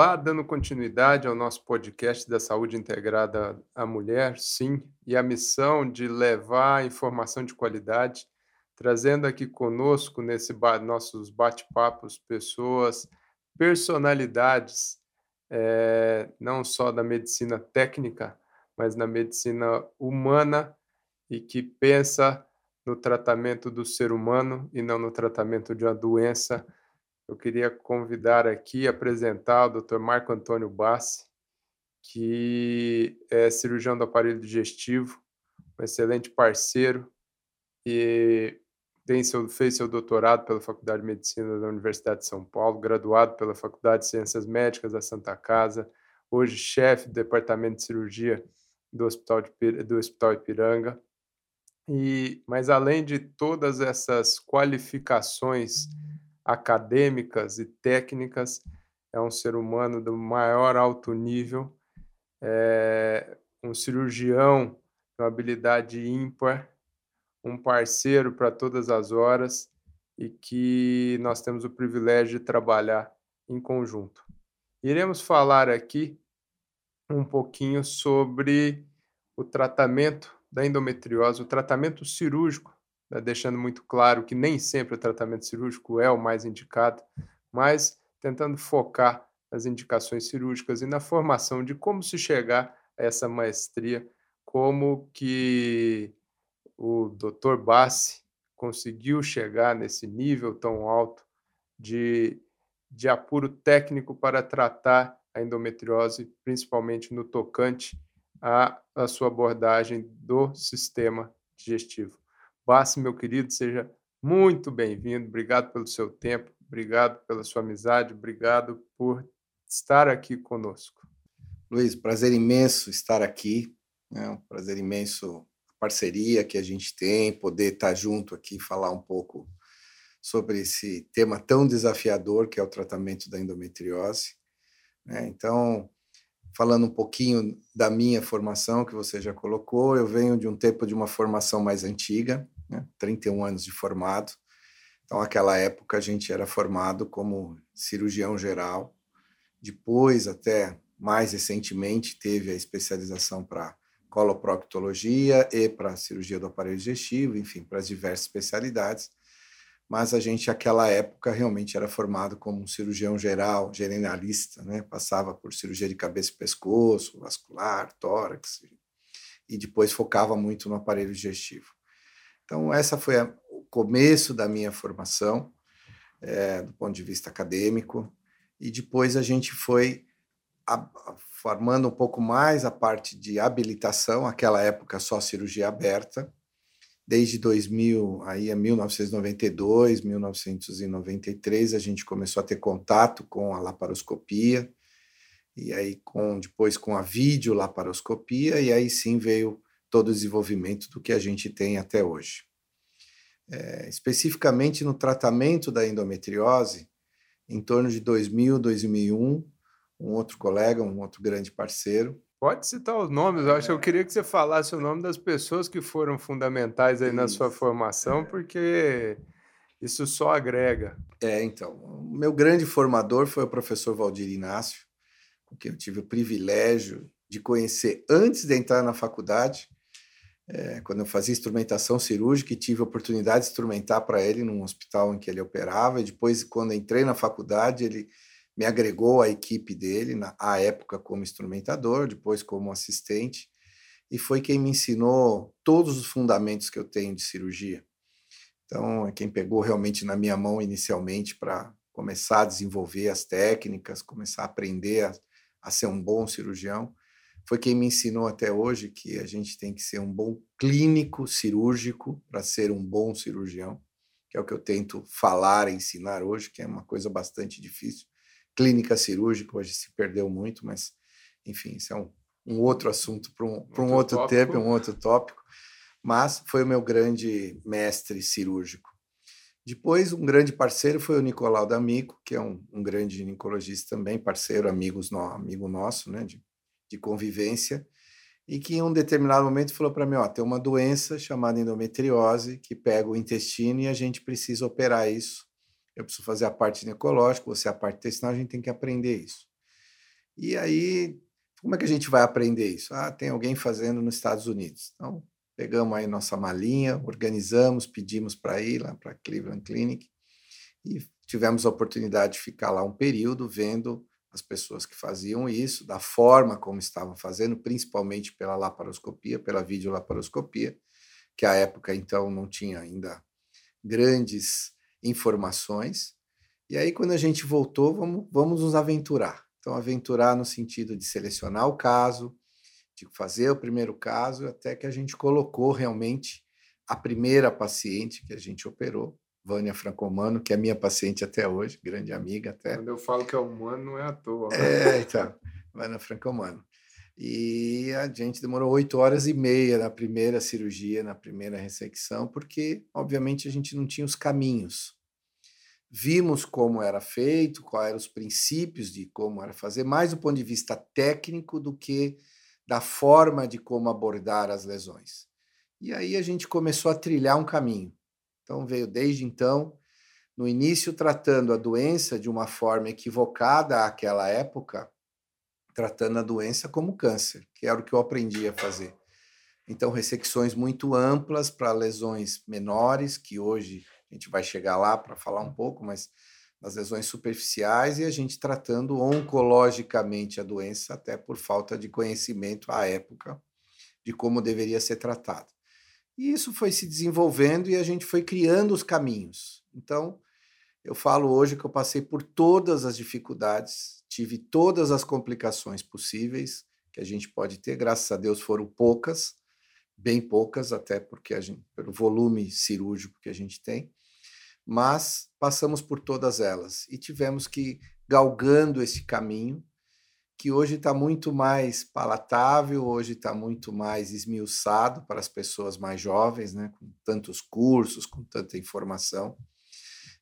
Olá, dando continuidade ao nosso podcast da saúde integrada à mulher, sim, e a missão de levar informação de qualidade, trazendo aqui conosco nesse ba nossos bate-papos pessoas, personalidades, eh, não só da medicina técnica, mas na medicina humana e que pensa no tratamento do ser humano e não no tratamento de uma doença eu queria convidar aqui, apresentar o Dr. Marco Antônio Bassi, que é cirurgião do aparelho digestivo, um excelente parceiro e tem seu, fez seu doutorado pela Faculdade de Medicina da Universidade de São Paulo, graduado pela Faculdade de Ciências Médicas da Santa Casa, hoje chefe do Departamento de Cirurgia do Hospital, de, do Hospital Ipiranga. E, mas além de todas essas qualificações acadêmicas e técnicas, é um ser humano do maior alto nível, é um cirurgião com habilidade ímpar, um parceiro para todas as horas e que nós temos o privilégio de trabalhar em conjunto. Iremos falar aqui um pouquinho sobre o tratamento da endometriose, o tratamento cirúrgico deixando muito claro que nem sempre o tratamento cirúrgico é o mais indicado, mas tentando focar nas indicações cirúrgicas e na formação de como se chegar a essa maestria, como que o Dr. Bassi conseguiu chegar nesse nível tão alto de, de apuro técnico para tratar a endometriose, principalmente no tocante à, à sua abordagem do sistema digestivo. Bassi, meu querido, seja muito bem-vindo. Obrigado pelo seu tempo, obrigado pela sua amizade, obrigado por estar aqui conosco. Luiz, prazer imenso estar aqui. É um prazer imenso a parceria que a gente tem, poder estar junto aqui, falar um pouco sobre esse tema tão desafiador que é o tratamento da endometriose. É, então, falando um pouquinho da minha formação, que você já colocou, eu venho de um tempo de uma formação mais antiga, né? 31 anos de formado. Então, naquela época, a gente era formado como cirurgião geral. Depois, até mais recentemente, teve a especialização para coloproctologia e para cirurgia do aparelho digestivo, enfim, para as diversas especialidades. Mas a gente, naquela época, realmente era formado como um cirurgião geral, generalista, né? Passava por cirurgia de cabeça e pescoço, vascular, tórax, e depois focava muito no aparelho digestivo. Então, essa foi a, o começo da minha formação, é, do ponto de vista acadêmico, e depois a gente foi a, a, formando um pouco mais a parte de habilitação, aquela época só cirurgia aberta, desde 2000, aí é 1992, 1993, a gente começou a ter contato com a laparoscopia, e aí com depois com a videolaparoscopia, e aí sim veio todo o desenvolvimento do que a gente tem até hoje. É, especificamente no tratamento da endometriose, em torno de 2000, 2001, um outro colega, um outro grande parceiro. Pode citar os nomes, eu acho que eu queria que você falasse o nome das pessoas que foram fundamentais aí isso. na sua formação, porque isso só agrega. É, então, o meu grande formador foi o professor Valdir Inácio, com quem eu tive o privilégio de conhecer antes de entrar na faculdade, é, quando eu fazia instrumentação cirúrgica e tive a oportunidade de instrumentar para ele num hospital em que ele operava. E depois, quando entrei na faculdade, ele me agregou à equipe dele, na à época como instrumentador, depois como assistente, e foi quem me ensinou todos os fundamentos que eu tenho de cirurgia. Então, é quem pegou realmente na minha mão inicialmente para começar a desenvolver as técnicas, começar a aprender a, a ser um bom cirurgião foi quem me ensinou até hoje que a gente tem que ser um bom clínico cirúrgico para ser um bom cirurgião, que é o que eu tento falar e ensinar hoje, que é uma coisa bastante difícil. Clínica cirúrgica hoje se perdeu muito, mas, enfim, isso é um, um outro assunto para um, um outro, outro tempo, um outro tópico. Mas foi o meu grande mestre cirúrgico. Depois, um grande parceiro foi o Nicolau D'Amico, que é um, um grande ginecologista também, parceiro, amigos no, amigo nosso, né, de de convivência, e que em um determinado momento falou para mim, ó, tem uma doença chamada endometriose que pega o intestino e a gente precisa operar isso. Eu preciso fazer a parte ginecológica, você a parte intestinal, a gente tem que aprender isso. E aí, como é que a gente vai aprender isso? Ah, tem alguém fazendo nos Estados Unidos. Então, pegamos aí nossa malinha, organizamos, pedimos para ir lá para Cleveland Clinic e tivemos a oportunidade de ficar lá um período vendo as pessoas que faziam isso, da forma como estavam fazendo, principalmente pela laparoscopia, pela videolaparoscopia, que à época então não tinha ainda grandes informações. E aí, quando a gente voltou, vamos, vamos nos aventurar. Então, aventurar no sentido de selecionar o caso, de fazer o primeiro caso, até que a gente colocou realmente a primeira paciente que a gente operou, Vânia Francomano, que é minha paciente até hoje, grande amiga até. Quando eu falo que é humano, não é à toa. É, então, Vânia Francomano. E a gente demorou oito horas e meia na primeira cirurgia, na primeira ressecção, porque, obviamente, a gente não tinha os caminhos. Vimos como era feito, quais eram os princípios de como era fazer, mais do ponto de vista técnico do que da forma de como abordar as lesões. E aí a gente começou a trilhar um caminho. Então, veio desde então, no início, tratando a doença de uma forma equivocada àquela época, tratando a doença como câncer, que era o que eu aprendi a fazer. Então, ressecções muito amplas para lesões menores, que hoje a gente vai chegar lá para falar um pouco, mas das lesões superficiais e a gente tratando oncologicamente a doença, até por falta de conhecimento à época de como deveria ser tratado. E isso foi se desenvolvendo e a gente foi criando os caminhos. Então, eu falo hoje que eu passei por todas as dificuldades, tive todas as complicações possíveis que a gente pode ter, graças a Deus foram poucas, bem poucas, até porque a gente, pelo volume cirúrgico que a gente tem, mas passamos por todas elas e tivemos que galgando esse caminho que hoje está muito mais palatável, hoje está muito mais esmiuçado para as pessoas mais jovens, né, com tantos cursos, com tanta informação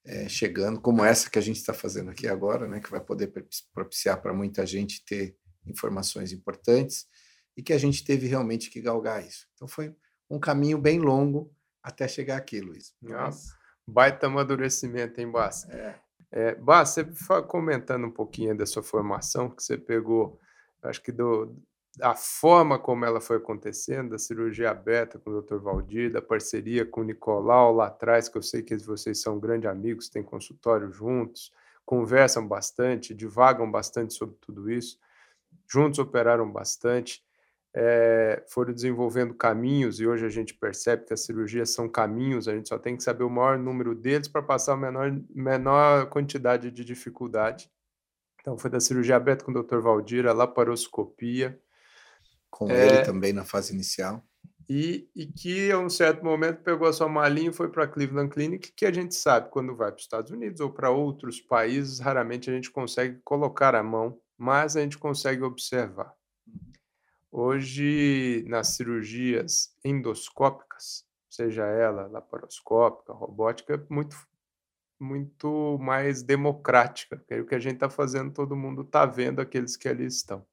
é, chegando, como essa que a gente está fazendo aqui agora, né, que vai poder propiciar para muita gente ter informações importantes e que a gente teve realmente que galgar isso. Então foi um caminho bem longo até chegar aqui, Luiz. Nossa, baita amadurecimento, hein, Bassa? É. É, bah, você comentando um pouquinho da sua formação, que você pegou, acho que do, a forma como ela foi acontecendo, da cirurgia aberta com o Dr. Valdir, da parceria com o Nicolau lá atrás, que eu sei que vocês são grandes amigos, têm consultório juntos, conversam bastante, divagam bastante sobre tudo isso, juntos operaram bastante é, foram desenvolvendo caminhos, e hoje a gente percebe que as cirurgias são caminhos, a gente só tem que saber o maior número deles para passar a menor, menor quantidade de dificuldade. Então, foi da cirurgia aberta com o Dr. Valdir, a laparoscopia. Com é, ele também na fase inicial. E, e que, a um certo momento, pegou a sua malinha e foi para a Cleveland Clinic, que a gente sabe, quando vai para os Estados Unidos ou para outros países, raramente a gente consegue colocar a mão, mas a gente consegue observar. Hoje, nas cirurgias endoscópicas, seja ela laparoscópica, robótica, muito, muito mais democrática, porque é o que a gente está fazendo, todo mundo está vendo aqueles que ali estão.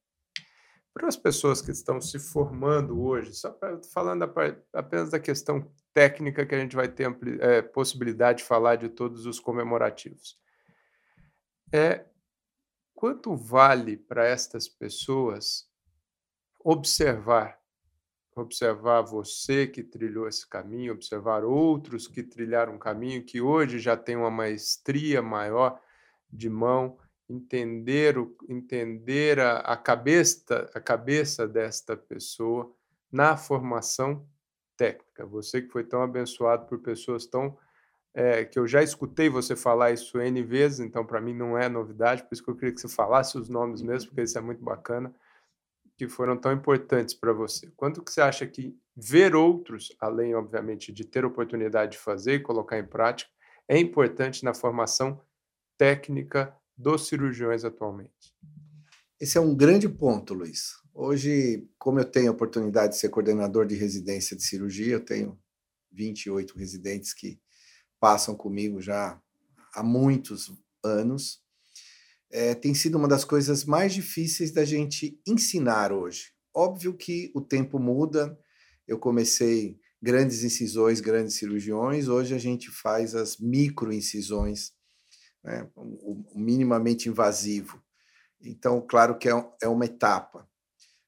Para as pessoas que estão se formando hoje, só pra, falando apenas da questão técnica que a gente vai ter é, possibilidade de falar de todos os comemorativos. É quanto vale para estas pessoas observar, observar você que trilhou esse caminho, observar outros que trilharam um caminho que hoje já tem uma maestria maior de mão, entender o, entender a, a cabeça a cabeça desta pessoa na formação técnica. Você que foi tão abençoado por pessoas tão é, que eu já escutei você falar isso N vezes, então para mim não é novidade, por isso que eu queria que você falasse os nomes mesmo, porque isso é muito bacana que foram tão importantes para você? Quanto que você acha que ver outros, além, obviamente, de ter oportunidade de fazer e colocar em prática, é importante na formação técnica dos cirurgiões atualmente? Esse é um grande ponto, Luiz. Hoje, como eu tenho a oportunidade de ser coordenador de residência de cirurgia, eu tenho 28 residentes que passam comigo já há muitos anos é, tem sido uma das coisas mais difíceis da gente ensinar hoje. Óbvio que o tempo muda, eu comecei grandes incisões, grandes cirurgiões, hoje a gente faz as microincisões, né, o minimamente invasivo. Então, claro que é, é uma etapa.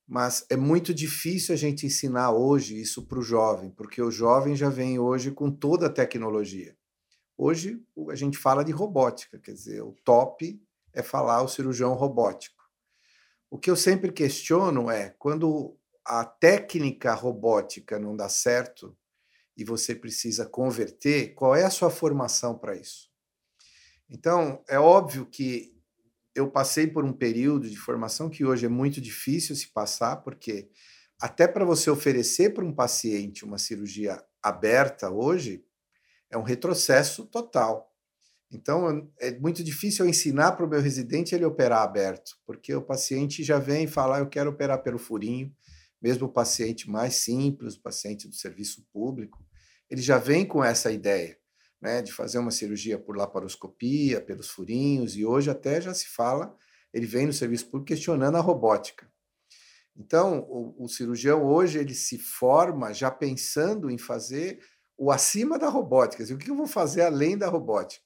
Mas é muito difícil a gente ensinar hoje isso para o jovem, porque o jovem já vem hoje com toda a tecnologia. Hoje a gente fala de robótica, quer dizer, o top é falar o cirurgião robótico. O que eu sempre questiono é quando a técnica robótica não dá certo e você precisa converter, qual é a sua formação para isso? Então, é óbvio que eu passei por um período de formação que hoje é muito difícil se passar, porque até para você oferecer para um paciente uma cirurgia aberta hoje, é um retrocesso total. Então, é muito difícil eu ensinar para o meu residente ele operar aberto, porque o paciente já vem e fala, ah, eu quero operar pelo furinho, mesmo o paciente mais simples, o paciente do serviço público, ele já vem com essa ideia né, de fazer uma cirurgia por laparoscopia, pelos furinhos, e hoje até já se fala, ele vem no serviço público questionando a robótica. Então, o, o cirurgião hoje ele se forma já pensando em fazer o acima da robótica. o que eu vou fazer além da robótica?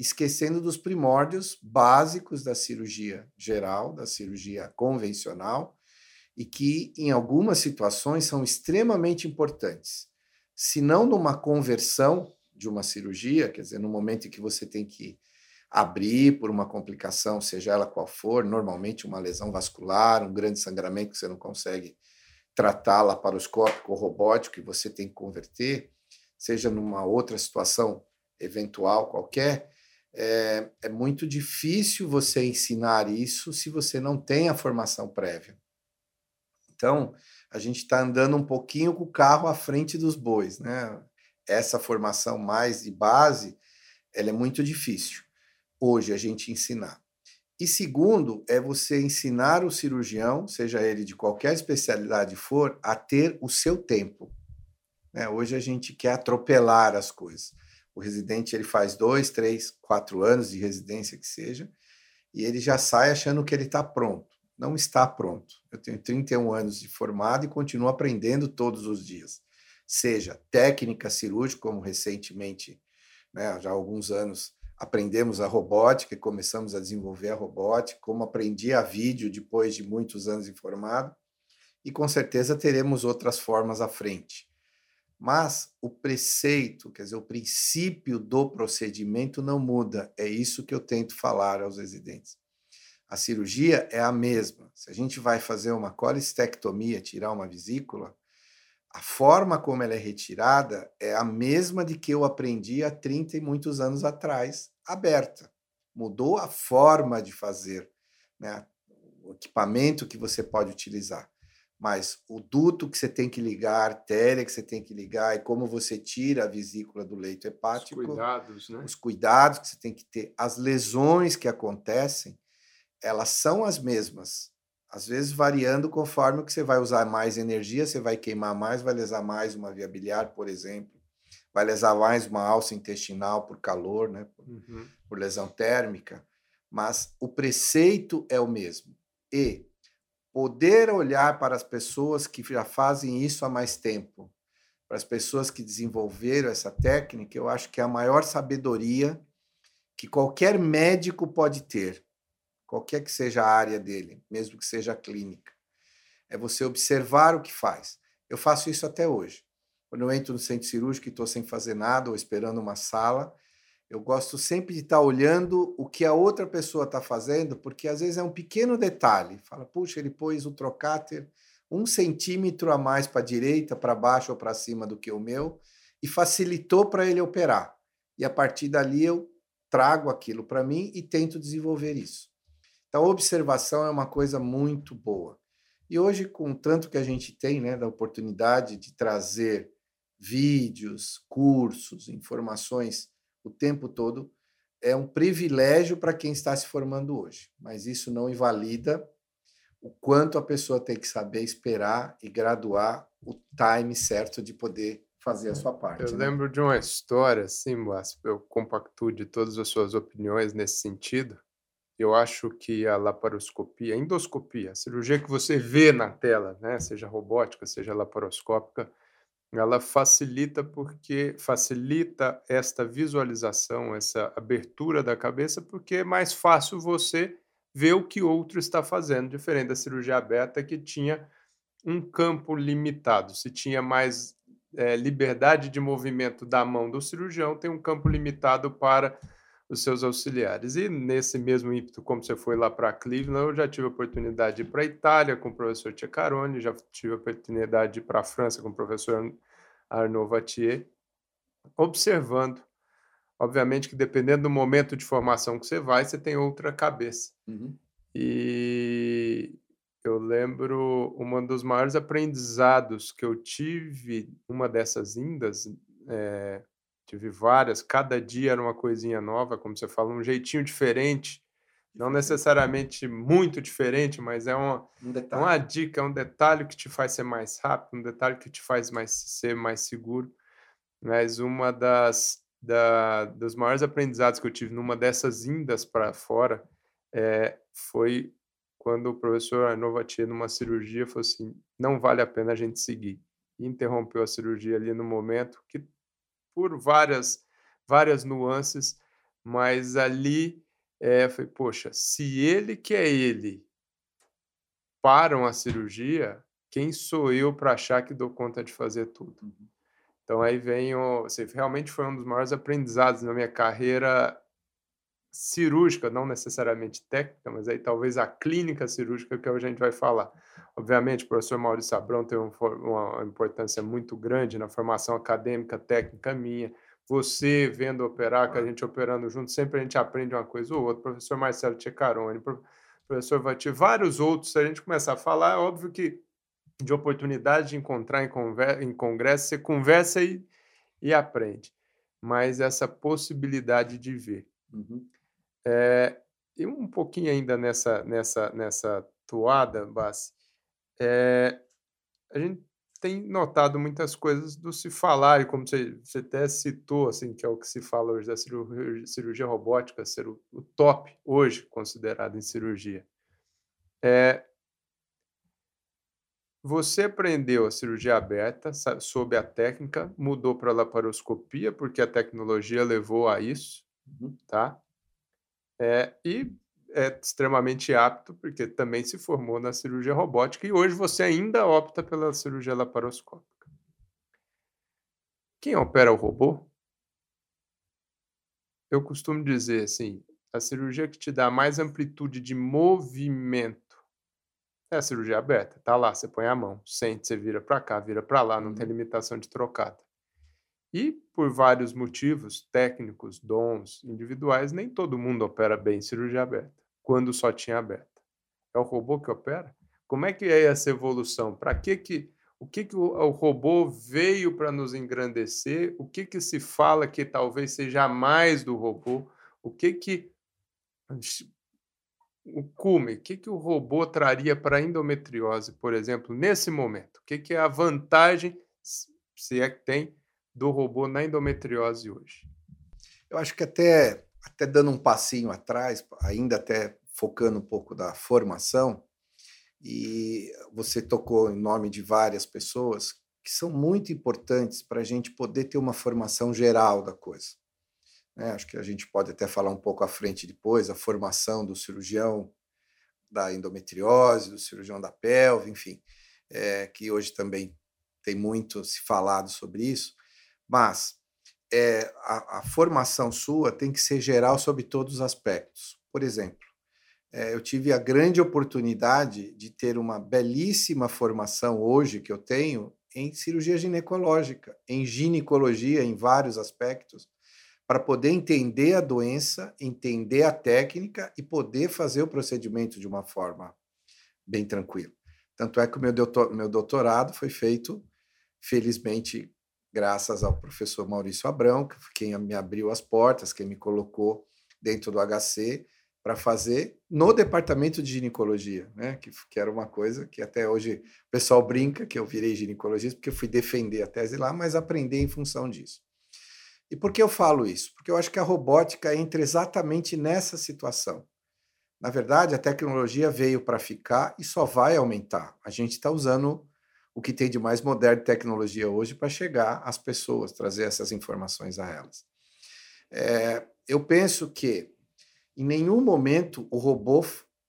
Esquecendo dos primórdios básicos da cirurgia geral, da cirurgia convencional, e que, em algumas situações, são extremamente importantes. Se não numa conversão de uma cirurgia, quer dizer, no momento em que você tem que abrir por uma complicação, seja ela qual for, normalmente uma lesão vascular, um grande sangramento que você não consegue tratar laparoscópico ou robótico e você tem que converter, seja numa outra situação eventual qualquer, é, é muito difícil você ensinar isso se você não tem a formação prévia. Então, a gente está andando um pouquinho com o carro à frente dos bois, né? essa formação mais de base, ela é muito difícil hoje a gente ensinar. E segundo, é você ensinar o cirurgião, seja ele de qualquer especialidade for, a ter o seu tempo. Né? Hoje a gente quer atropelar as coisas. O residente ele faz dois, três, quatro anos de residência que seja, e ele já sai achando que ele está pronto. Não está pronto. Eu tenho 31 anos de formado e continuo aprendendo todos os dias seja técnica cirúrgica, como recentemente, né, já há alguns anos, aprendemos a robótica e começamos a desenvolver a robótica, como aprendi a vídeo depois de muitos anos informado, e com certeza teremos outras formas à frente. Mas o preceito, quer dizer, o princípio do procedimento não muda. É isso que eu tento falar aos residentes. A cirurgia é a mesma. Se a gente vai fazer uma colestectomia, tirar uma vesícula, a forma como ela é retirada é a mesma de que eu aprendi há 30 e muitos anos atrás, aberta. Mudou a forma de fazer, né? o equipamento que você pode utilizar. Mas o duto que você tem que ligar, a artéria que você tem que ligar e como você tira a vesícula do leito hepático. Os cuidados, né? Os cuidados que você tem que ter, as lesões que acontecem, elas são as mesmas às vezes variando conforme que você vai usar mais energia, você vai queimar mais, vai lesar mais uma via biliar, por exemplo, vai lesar mais uma alça intestinal por calor, né, por, uhum. por lesão térmica, mas o preceito é o mesmo. E poder olhar para as pessoas que já fazem isso há mais tempo, para as pessoas que desenvolveram essa técnica, eu acho que é a maior sabedoria que qualquer médico pode ter qualquer que seja a área dele, mesmo que seja clínica. É você observar o que faz. Eu faço isso até hoje. Quando eu entro no centro cirúrgico e estou sem fazer nada ou esperando uma sala, eu gosto sempre de estar olhando o que a outra pessoa está fazendo, porque às vezes é um pequeno detalhe. Fala, puxa, ele pôs o trocáter um centímetro a mais para a direita, para baixo ou para cima do que o meu, e facilitou para ele operar. E a partir dali eu trago aquilo para mim e tento desenvolver isso. Então, observação é uma coisa muito boa. E hoje, com tanto que a gente tem, né, da oportunidade de trazer vídeos, cursos, informações o tempo todo, é um privilégio para quem está se formando hoje. Mas isso não invalida o quanto a pessoa tem que saber esperar e graduar o time certo de poder fazer a sua parte. Eu né? lembro de uma história, assim, mas eu compacto de todas as suas opiniões nesse sentido, eu acho que a laparoscopia, a endoscopia, a cirurgia que você vê na tela, né, seja robótica, seja laparoscópica, ela facilita porque facilita esta visualização, essa abertura da cabeça, porque é mais fácil você ver o que outro está fazendo, diferente da cirurgia aberta que tinha um campo limitado. Se tinha mais é, liberdade de movimento da mão do cirurgião, tem um campo limitado para os seus auxiliares. E nesse mesmo ímpeto, como você foi lá para Cleveland, eu já tive a oportunidade de ir para a Itália com o professor Ceccaroni, já tive a oportunidade de ir para a França com o professor Arnaud Vatier, observando. Obviamente que dependendo do momento de formação que você vai, você tem outra cabeça. Uhum. E eu lembro um dos maiores aprendizados que eu tive uma dessas indas, é, Tive várias, cada dia era uma coisinha nova, como você fala, um jeitinho diferente. Não necessariamente muito diferente, mas é uma, um é uma dica, é um detalhe que te faz ser mais rápido, um detalhe que te faz mais, ser mais seguro. Mas uma das da, dos maiores aprendizados que eu tive numa dessas indas para fora é, foi quando o professor Arnovatia, numa cirurgia, falou assim: não vale a pena a gente seguir. E interrompeu a cirurgia ali no momento que por várias, várias nuances, mas ali é, foi, poxa, se ele que é ele param a cirurgia, quem sou eu para achar que dou conta de fazer tudo? Uhum. Então aí vem o, assim, realmente foi um dos maiores aprendizados na minha carreira cirúrgica, não necessariamente técnica, mas aí talvez a clínica cirúrgica que a gente vai falar. Obviamente, o professor Maurício Abrão tem uma importância muito grande na formação acadêmica, técnica minha. Você vendo operar, com a gente operando junto, sempre a gente aprende uma coisa ou outra. Professor Marcelo Tchecaroni, professor Vati, vários outros. Se a gente começar a falar, é óbvio que de oportunidade de encontrar em, em congresso, você conversa e, e aprende. Mas essa possibilidade de ver. Uhum. É, e um pouquinho ainda nessa, nessa, nessa toada, Bassi, é, a gente tem notado muitas coisas do se falar, e como você, você até citou, assim, que é o que se fala hoje da cirurgia, cirurgia robótica ser o, o, top hoje considerado em cirurgia. É, você aprendeu a cirurgia aberta, sabe, sob a técnica, mudou para a laparoscopia, porque a tecnologia levou a isso, uhum. tá? É, e é extremamente apto, porque também se formou na cirurgia robótica e hoje você ainda opta pela cirurgia laparoscópica. Quem opera o robô? Eu costumo dizer assim, a cirurgia que te dá mais amplitude de movimento é a cirurgia aberta. Tá lá, você põe a mão, sente, você vira para cá, vira para lá, não tem uhum. limitação de trocada. E por vários motivos técnicos, dons individuais, nem todo mundo opera bem cirurgia aberta, quando só tinha aberta. É o robô que opera? Como é que é essa evolução? Para que que o que, que o, o robô veio para nos engrandecer? O que que se fala que talvez seja mais do robô? O que que o cume, o que, que o robô traria para a endometriose, por exemplo, nesse momento? O que, que é a vantagem, se é que tem, do robô na endometriose hoje? Eu acho que até, até dando um passinho atrás, ainda até focando um pouco da formação, e você tocou em nome de várias pessoas que são muito importantes para a gente poder ter uma formação geral da coisa. Né? Acho que a gente pode até falar um pouco à frente depois, a formação do cirurgião da endometriose, do cirurgião da pelve, enfim, é, que hoje também tem muito se falado sobre isso. Mas é, a, a, formação sua tem que ser geral sobre todos os aspectos. Por exemplo, é, eu tive a grande oportunidade de ter uma belíssima formação hoje que eu tenho em cirurgia ginecológica, em ginecologia, em vários aspectos, para poder entender a doença, entender a técnica e poder fazer o procedimento de uma forma bem tranquila. Tanto é que o meu, meu doutorado foi feito, felizmente, graças ao professor Maurício Abrão, que quem me abriu as portas, quem me colocou dentro do HC para fazer no departamento de ginecologia, né? Que, que, era uma coisa que até hoje o pessoal brinca que eu virei ginecologista porque eu fui defender a tese lá, mas aprender em função disso. E por que eu falo isso? Porque eu acho que a robótica entra exatamente nessa situação. Na verdade, a tecnologia veio para ficar e só vai aumentar. A gente está usando o que tem de mais moderno de tecnologia hoje para chegar às pessoas, trazer essas informações a elas. É, eu penso que em nenhum momento o robô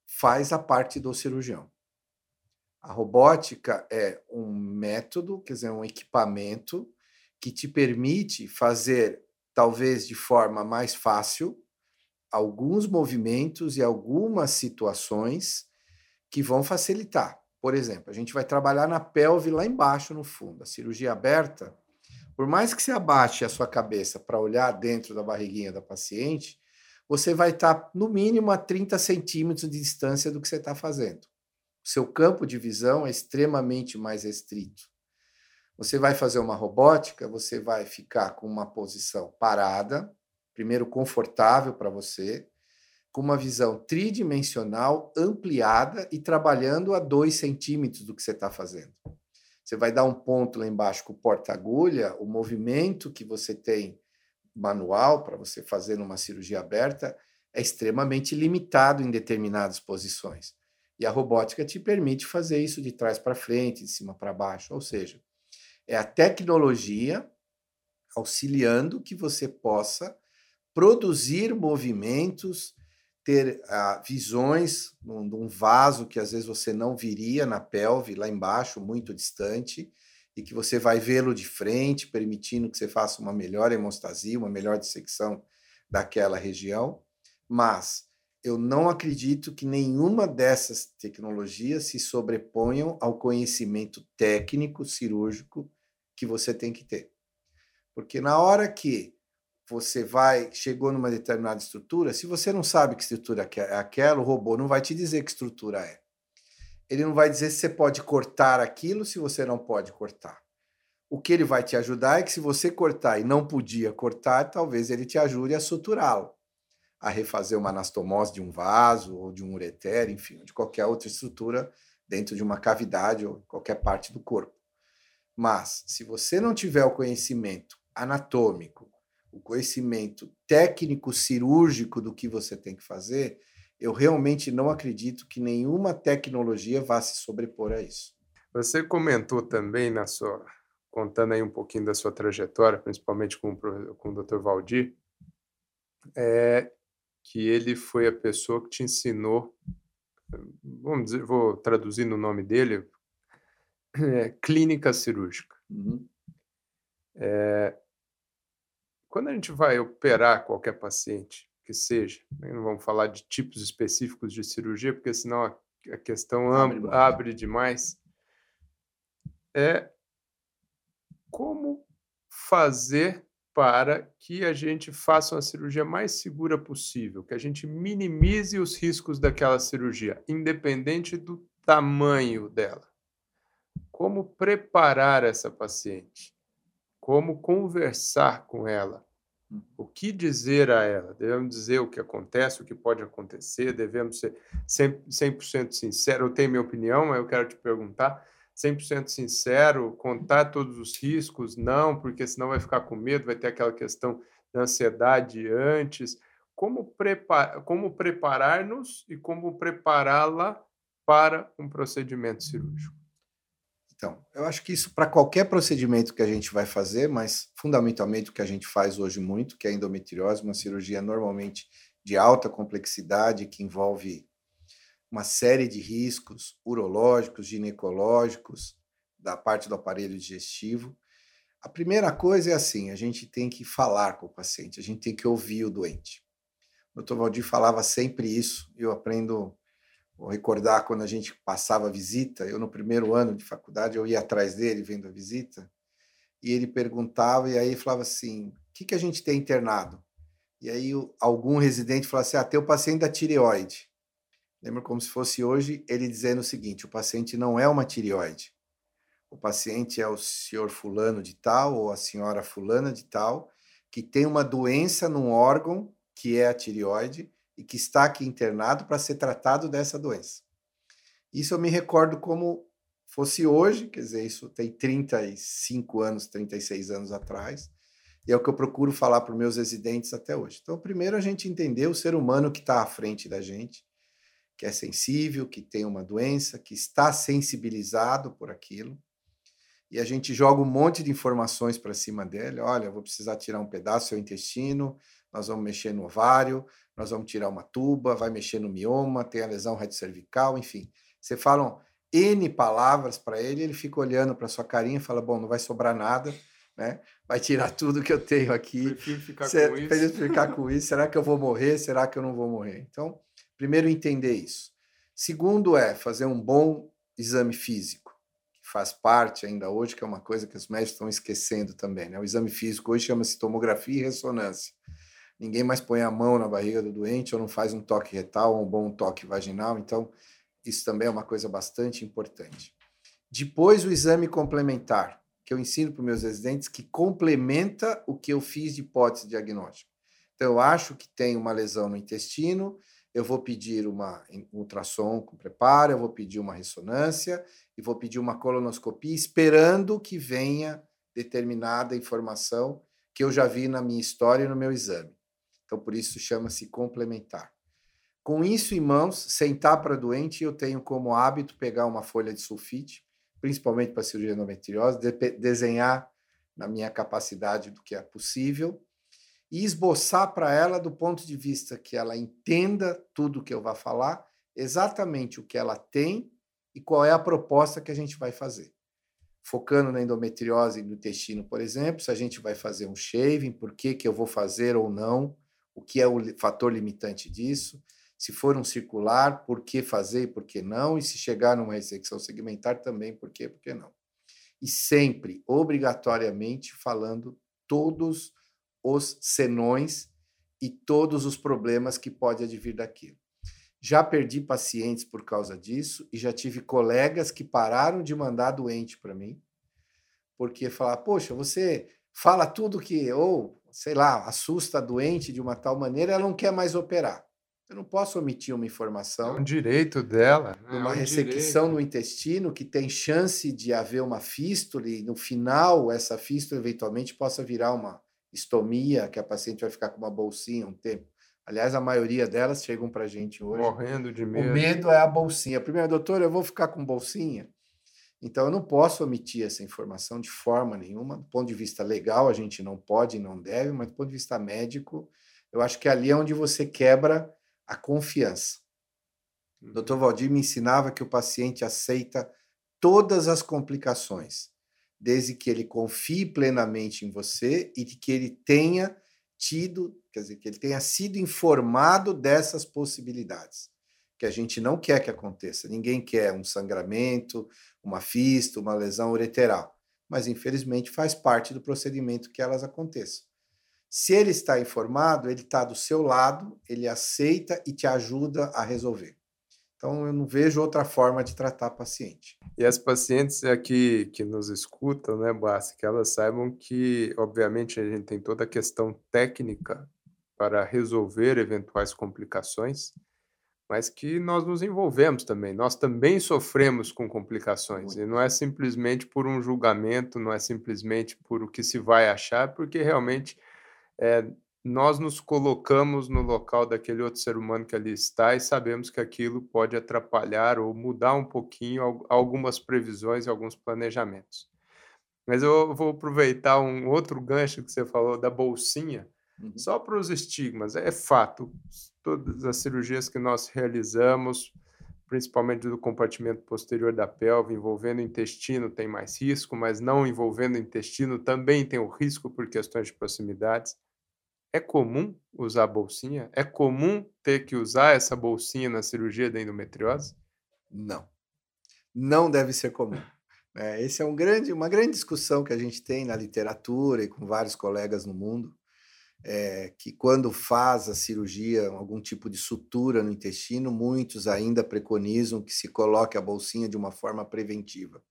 faz a parte do cirurgião. A robótica é um método, quer dizer, um equipamento que te permite fazer, talvez de forma mais fácil, alguns movimentos e algumas situações que vão facilitar. Por exemplo, a gente vai trabalhar na pelve lá embaixo no fundo. A cirurgia aberta, por mais que você abaixe a sua cabeça para olhar dentro da barriguinha da paciente, você vai estar no mínimo a 30 centímetros de distância do que você está fazendo. O seu campo de visão é extremamente mais restrito. Você vai fazer uma robótica, você vai ficar com uma posição parada, primeiro confortável para você, com uma visão tridimensional ampliada e trabalhando a 2 centímetros do que você está fazendo. Você vai dar um ponto lá embaixo com o porta-agulha, o movimento que você tem manual para você fazer numa cirurgia aberta é extremamente limitado em determinadas posições. E a robótica te permite fazer isso de trás para frente, de cima para baixo. Ou seja, é a tecnologia auxiliando que você possa produzir movimentos, ter ah, visões de um vaso que às vezes você não viria na pelve, lá embaixo, muito distante, e que você vai vê-lo de frente, permitindo que você faça uma melhor hemostasia, uma melhor dissecção daquela região. Mas eu não acredito que nenhuma dessas tecnologias se sobreponham ao conhecimento técnico cirúrgico que você tem que ter. Porque na hora que você vai chegou numa determinada estrutura, se você não sabe que estrutura é aquela, o robô não vai te dizer que estrutura é. Ele não vai dizer se você pode cortar aquilo se você não pode cortar. O que ele vai te ajudar é que se você cortar e não podia cortar, talvez ele te ajude a suturá-lo, a refazer uma anastomose de um vaso ou de um ureter, enfim, de qualquer outra estrutura dentro de uma cavidade ou qualquer parte do corpo. Mas se você não tiver o conhecimento anatômico, o conhecimento técnico cirúrgico do que você tem que fazer, eu realmente não acredito que nenhuma tecnologia vá se sobrepor a isso. Você comentou também na sua contando aí um pouquinho da sua trajetória, principalmente com, com o Dr. Valdir, é, que ele foi a pessoa que te ensinou, vamos dizer, vou traduzir no nome dele, é, clínica cirúrgica. Uhum. É, quando a gente vai operar qualquer paciente, que seja, né, não vamos falar de tipos específicos de cirurgia, porque senão a, a questão abre, abre demais, é como fazer para que a gente faça uma cirurgia mais segura possível, que a gente minimize os riscos daquela cirurgia, independente do tamanho dela. Como preparar essa paciente? Como conversar com ela, o que dizer a ela. Devemos dizer o que acontece, o que pode acontecer, devemos ser 100%, sincero. Eu tenho minha opinião, mas eu quero te perguntar. 100% sincero, contar todos os riscos, não, porque senão vai ficar com medo, vai ter aquela questão da ansiedade antes. Como, prepar, como preparar-nos e como prepará-la para um procedimento cirúrgico? Então, eu acho que isso para qualquer procedimento que a gente vai fazer, mas fundamentalmente o que a gente faz hoje muito, que é a endometriose, uma cirurgia normalmente de alta complexidade, que envolve uma série de riscos urológicos, ginecológicos, da parte do aparelho digestivo. A primeira coisa é assim: a gente tem que falar com o paciente, a gente tem que ouvir o doente. O Dr. Valdir falava sempre isso, eu aprendo Vou recordar quando a gente passava a visita, eu no primeiro ano de faculdade, eu ia atrás dele vendo a visita, e ele perguntava, e aí falava assim: o que, que a gente tem internado? E aí algum residente falava assim: ah, tem o paciente da tireoide. Lembro como se fosse hoje ele dizendo o seguinte: o paciente não é uma tireoide. O paciente é o senhor fulano de tal ou a senhora fulana de tal que tem uma doença num órgão que é a tireoide e que está aqui internado para ser tratado dessa doença. Isso eu me recordo como fosse hoje, quer dizer, isso tem 35 anos, 36 anos atrás, e é o que eu procuro falar para os meus residentes até hoje. Então, primeiro a gente entender o ser humano que está à frente da gente, que é sensível, que tem uma doença, que está sensibilizado por aquilo, e a gente joga um monte de informações para cima dele. Olha, vou precisar tirar um pedaço do seu intestino, nós vamos mexer no ovário, nós vamos tirar uma tuba, vai mexer no mioma, tem a lesão cervical, enfim. Você fala N palavras para ele, ele fica olhando para sua carinha e fala: Bom, não vai sobrar nada, né? vai tirar tudo que eu tenho aqui. Prefiro ficar com isso. ficar com isso. Será que eu vou morrer? Será que eu não vou morrer? Então, primeiro, entender isso. Segundo é fazer um bom exame físico, que faz parte ainda hoje, que é uma coisa que os médicos estão esquecendo também. Né? O exame físico hoje chama-se tomografia e ressonância. Ninguém mais põe a mão na barriga do doente ou não faz um toque retal ou um bom toque vaginal. Então, isso também é uma coisa bastante importante. Depois, o exame complementar, que eu ensino para os meus residentes, que complementa o que eu fiz de hipótese diagnóstica. Então, eu acho que tem uma lesão no intestino, eu vou pedir uma um ultrassom com preparo, eu vou pedir uma ressonância e vou pedir uma colonoscopia, esperando que venha determinada informação que eu já vi na minha história e no meu exame. Então, por isso chama-se complementar. Com isso em mãos, sentar para doente, eu tenho como hábito pegar uma folha de sulfite, principalmente para cirurgia endometriose, de desenhar na minha capacidade do que é possível e esboçar para ela do ponto de vista que ela entenda tudo que eu vou falar, exatamente o que ela tem e qual é a proposta que a gente vai fazer. Focando na endometriose no intestino, por exemplo, se a gente vai fazer um shaving, por que, que eu vou fazer ou não, o que é o fator limitante disso se for um circular, por que fazer e por que não, e se chegar numa ressecção segmentar também, por que, por que não. E sempre, obrigatoriamente, falando todos os senões e todos os problemas que pode advir daquilo. Já perdi pacientes por causa disso e já tive colegas que pararam de mandar doente para mim, porque falar, poxa, você fala tudo que, ou, sei lá, assusta a doente de uma tal maneira, ela não quer mais operar. Eu não posso omitir uma informação. É um direito dela. Né? Uma é um ressecção direito. no intestino que tem chance de haver uma fístula e no final essa fístula eventualmente possa virar uma estomia, que a paciente vai ficar com uma bolsinha um tempo. Aliás, a maioria delas chegam para a gente hoje. Morrendo de medo. O medo é a bolsinha. Primeiro, doutor, eu vou ficar com bolsinha? Então, eu não posso omitir essa informação de forma nenhuma. Do ponto de vista legal, a gente não pode e não deve, mas do ponto de vista médico, eu acho que ali é onde você quebra a confiança. O uhum. doutor Valdir me ensinava que o paciente aceita todas as complicações, desde que ele confie plenamente em você e que ele tenha tido, quer dizer, que ele tenha sido informado dessas possibilidades, que a gente não quer que aconteça. Ninguém quer um sangramento, uma fista, uma lesão ureteral, mas infelizmente faz parte do procedimento que elas aconteçam. Se ele está informado, ele está do seu lado, ele aceita e te ajuda a resolver. Então, eu não vejo outra forma de tratar paciente. E as pacientes aqui que nos escutam, né, Bassi, que elas saibam que, obviamente, a gente tem toda a questão técnica para resolver eventuais complicações, mas que nós nos envolvemos também. Nós também sofremos com complicações. Muito. E não é simplesmente por um julgamento, não é simplesmente por o que se vai achar, porque realmente é, nós nos colocamos no local daquele outro ser humano que ali está e sabemos que aquilo pode atrapalhar ou mudar um pouquinho algumas previsões e alguns planejamentos. Mas eu vou aproveitar um outro gancho que você falou da bolsinha, uhum. só para os estigmas. É fato, todas as cirurgias que nós realizamos, principalmente do compartimento posterior da pelve, envolvendo o intestino, tem mais risco, mas não envolvendo o intestino também tem o risco por questões de proximidades. É comum usar bolsinha? É comum ter que usar essa bolsinha na cirurgia da endometriose? Não. Não deve ser comum. É, esse é um grande, uma grande discussão que a gente tem na literatura e com vários colegas no mundo, é, que quando faz a cirurgia, algum tipo de sutura no intestino, muitos ainda preconizam que se coloque a bolsinha de uma forma preventiva.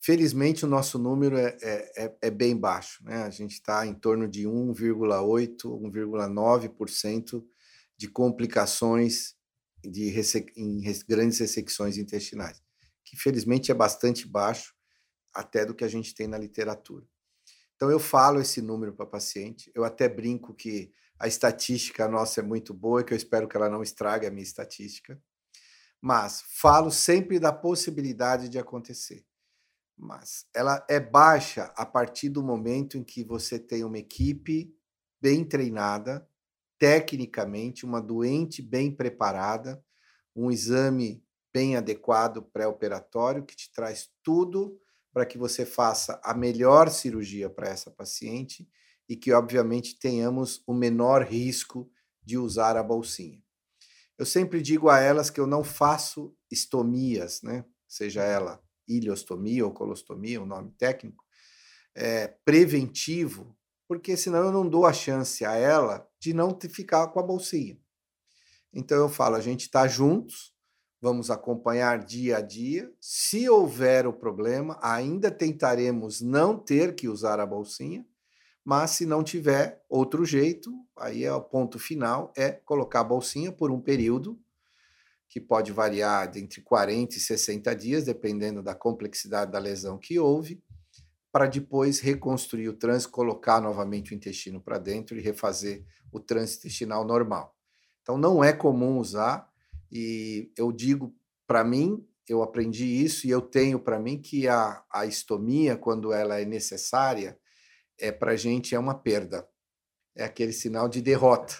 Felizmente, o nosso número é, é, é, é bem baixo. Né? A gente está em torno de 1,8%, 1,9% de complicações de em grandes ressecções intestinais, que felizmente é bastante baixo até do que a gente tem na literatura. Então, eu falo esse número para paciente, eu até brinco que a estatística nossa é muito boa, que eu espero que ela não estrague a minha estatística, mas falo sempre da possibilidade de acontecer. Mas ela é baixa a partir do momento em que você tem uma equipe bem treinada, tecnicamente, uma doente bem preparada, um exame bem adequado pré-operatório que te traz tudo para que você faça a melhor cirurgia para essa paciente e que, obviamente, tenhamos o menor risco de usar a bolsinha. Eu sempre digo a elas que eu não faço estomias, né? seja ela ileostomia ou colostomia, o nome técnico, é, preventivo, porque senão eu não dou a chance a ela de não ficar com a bolsinha. Então eu falo, a gente está juntos, vamos acompanhar dia a dia. Se houver o problema, ainda tentaremos não ter que usar a bolsinha, mas se não tiver outro jeito, aí é o ponto final, é colocar a bolsinha por um período que pode variar entre 40 e 60 dias, dependendo da complexidade da lesão que houve, para depois reconstruir o trânsito, colocar novamente o intestino para dentro e refazer o trânsito intestinal normal. Então não é comum usar e eu digo para mim, eu aprendi isso e eu tenho para mim que a, a estomia, quando ela é necessária, é para a gente é uma perda. É aquele sinal de derrota.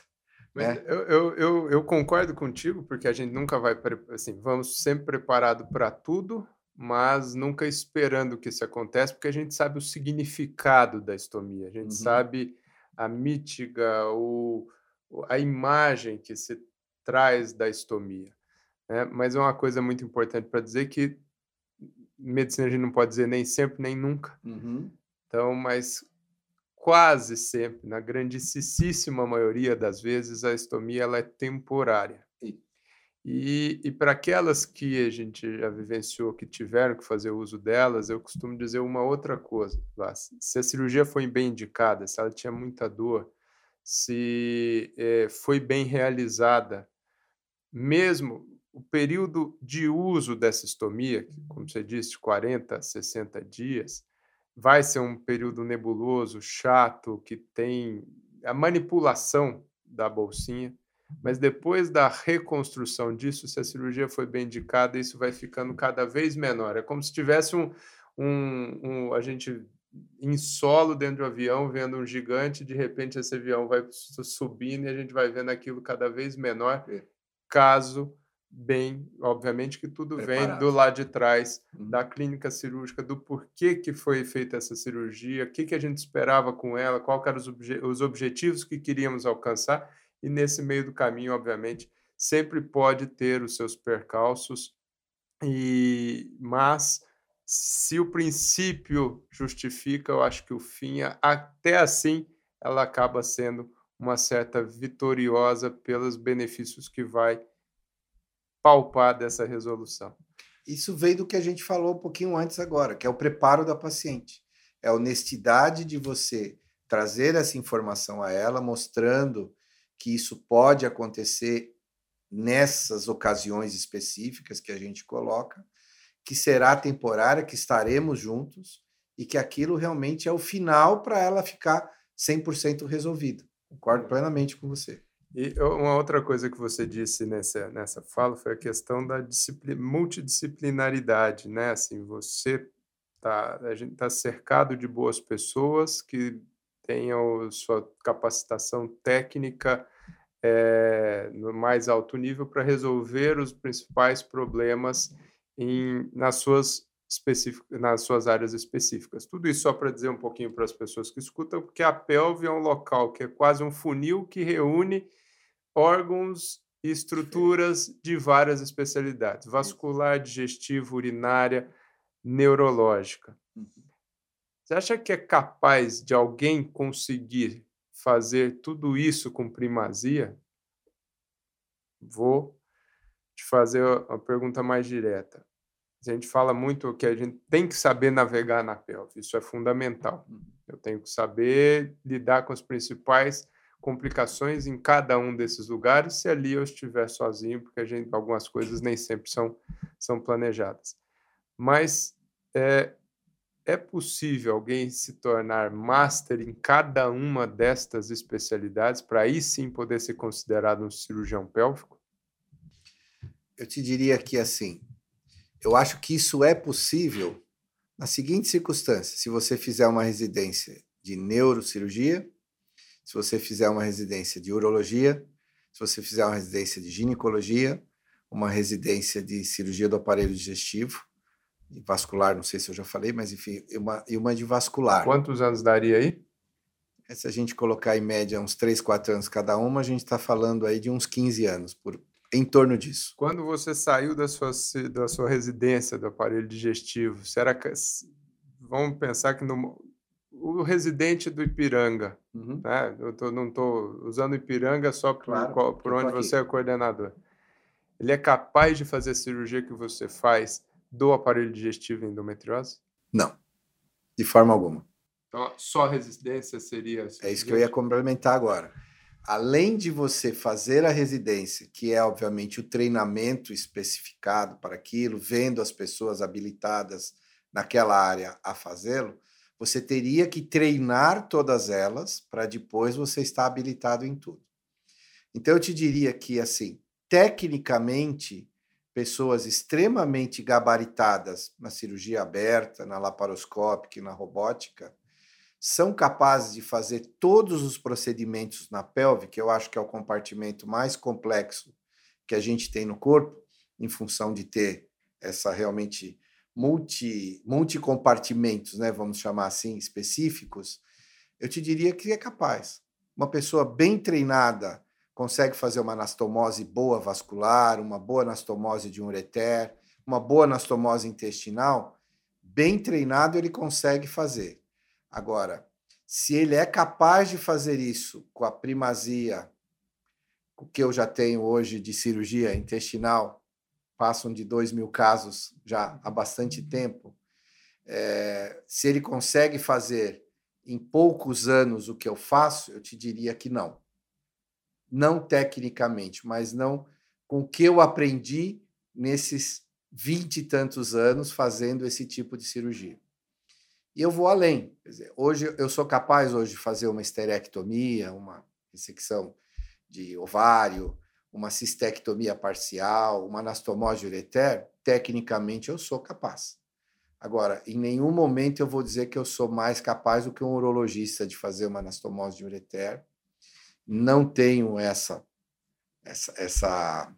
Né? Eu, eu, eu, eu, concordo contigo, porque a gente nunca vai, assim, vamos sempre preparado para tudo, mas nunca esperando que isso aconteça, porque a gente sabe o significado da estomia, a gente uhum. sabe a mítica, o, a imagem que se traz da estomia. Né? Mas é uma coisa muito importante para dizer que medicina a gente não pode dizer nem sempre, nem nunca. Uhum. Então, mas quase sempre, na grandíssima maioria das vezes, a estomia ela é temporária. E, e para aquelas que a gente já vivenciou que tiveram que fazer uso delas, eu costumo dizer uma outra coisa. Se a cirurgia foi bem indicada, se ela tinha muita dor, se é, foi bem realizada, mesmo o período de uso dessa estomia, como você disse, 40, 60 dias, vai ser um período nebuloso, chato, que tem a manipulação da bolsinha, mas depois da reconstrução disso, se a cirurgia foi bem indicada, isso vai ficando cada vez menor. É como se tivesse um, um, um a gente em solo dentro do avião, vendo um gigante, de repente esse avião vai subindo e a gente vai vendo aquilo cada vez menor, é. Caso bem, obviamente que tudo Preparado. vem do lado de trás uhum. da clínica cirúrgica, do porquê que foi feita essa cirurgia, o que, que a gente esperava com ela, quais eram os, obje os objetivos que queríamos alcançar, e nesse meio do caminho, obviamente, sempre pode ter os seus percalços, e mas se o princípio justifica, eu acho que o fim, até assim, ela acaba sendo uma certa vitoriosa pelos benefícios que vai palpar dessa resolução? Isso veio do que a gente falou um pouquinho antes agora, que é o preparo da paciente. É a honestidade de você trazer essa informação a ela, mostrando que isso pode acontecer nessas ocasiões específicas que a gente coloca, que será temporária, que estaremos juntos e que aquilo realmente é o final para ela ficar 100% resolvida. Concordo plenamente com você. E uma outra coisa que você disse nessa, nessa fala foi a questão da multidisciplinaridade, né? Assim, você tá, a gente está cercado de boas pessoas que tenham sua capacitação técnica é, no mais alto nível para resolver os principais problemas em, nas suas nas suas áreas específicas. Tudo isso só para dizer um pouquinho para as pessoas que escutam, porque a pelve é um local que é quase um funil que reúne órgãos e estruturas de várias especialidades: vascular, digestivo, urinária, neurológica. Uhum. Você acha que é capaz de alguém conseguir fazer tudo isso com primazia? Vou te fazer uma pergunta mais direta. A gente fala muito que a gente tem que saber navegar na pelve, isso é fundamental. Uhum. Eu tenho que saber lidar com os principais complicações em cada um desses lugares se ali eu estiver sozinho, porque a gente, algumas coisas nem sempre são, são planejadas. Mas é, é possível alguém se tornar master em cada uma destas especialidades para aí sim poder ser considerado um cirurgião pélvico? Eu te diria que assim, eu acho que isso é possível na seguinte circunstância: se você fizer uma residência de neurocirurgia, se você fizer uma residência de urologia, se você fizer uma residência de ginecologia, uma residência de cirurgia do aparelho digestivo e vascular, não sei se eu já falei, mas enfim, e uma, e uma de vascular. Quantos anos daria aí? Se a gente colocar em média uns 3, 4 anos cada uma, a gente está falando aí de uns 15 anos, por, em torno disso. Quando você saiu da sua, da sua residência do aparelho digestivo, será que, vamos pensar que no, o residente do Ipiranga, uhum. né? Eu tô, não estou usando Ipiranga só por, claro, por onde você é coordenador. Ele é capaz de fazer a cirurgia que você faz do aparelho digestivo em endometriose? Não, de forma alguma. Então, só residência seria. É isso que eu ia complementar agora. Além de você fazer a residência, que é obviamente o treinamento especificado para aquilo, vendo as pessoas habilitadas naquela área a fazê-lo, você teria que treinar todas elas para depois você estar habilitado em tudo. Então eu te diria que assim, tecnicamente, pessoas extremamente gabaritadas na cirurgia aberta, na laparoscópica e na robótica, são capazes de fazer todos os procedimentos na pelve, que eu acho que é o compartimento mais complexo que a gente tem no corpo, em função de ter essa realmente multi, multi compartimentos, né, vamos chamar assim, específicos, eu te diria que é capaz. Uma pessoa bem treinada consegue fazer uma anastomose boa vascular, uma boa anastomose de um ureter, uma boa anastomose intestinal, bem treinado ele consegue fazer. Agora, se ele é capaz de fazer isso com a primazia, o que eu já tenho hoje de cirurgia intestinal, passam de 2 mil casos já há bastante tempo. É, se ele consegue fazer em poucos anos o que eu faço, eu te diria que não. Não tecnicamente, mas não com o que eu aprendi nesses vinte e tantos anos fazendo esse tipo de cirurgia. E eu vou além. Dizer, hoje eu sou capaz hoje de fazer uma esterectomia, uma ressecção de ovário, uma cistectomia parcial, uma anastomose de ureter, tecnicamente eu sou capaz. Agora, em nenhum momento eu vou dizer que eu sou mais capaz do que um urologista de fazer uma anastomose de ureter. Não tenho essa essa essa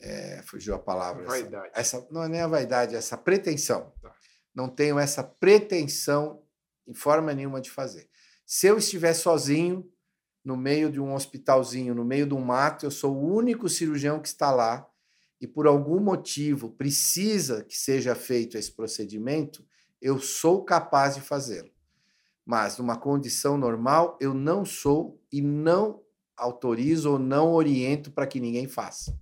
é, fugiu a palavra. Vaidade. Essa, essa, não é nem a vaidade, essa pretensão. Tá. Não tenho essa pretensão em forma nenhuma de fazer. Se eu estiver sozinho, no meio de um hospitalzinho, no meio de um mato, eu sou o único cirurgião que está lá e por algum motivo precisa que seja feito esse procedimento, eu sou capaz de fazê-lo. Mas numa condição normal, eu não sou e não autorizo ou não oriento para que ninguém faça.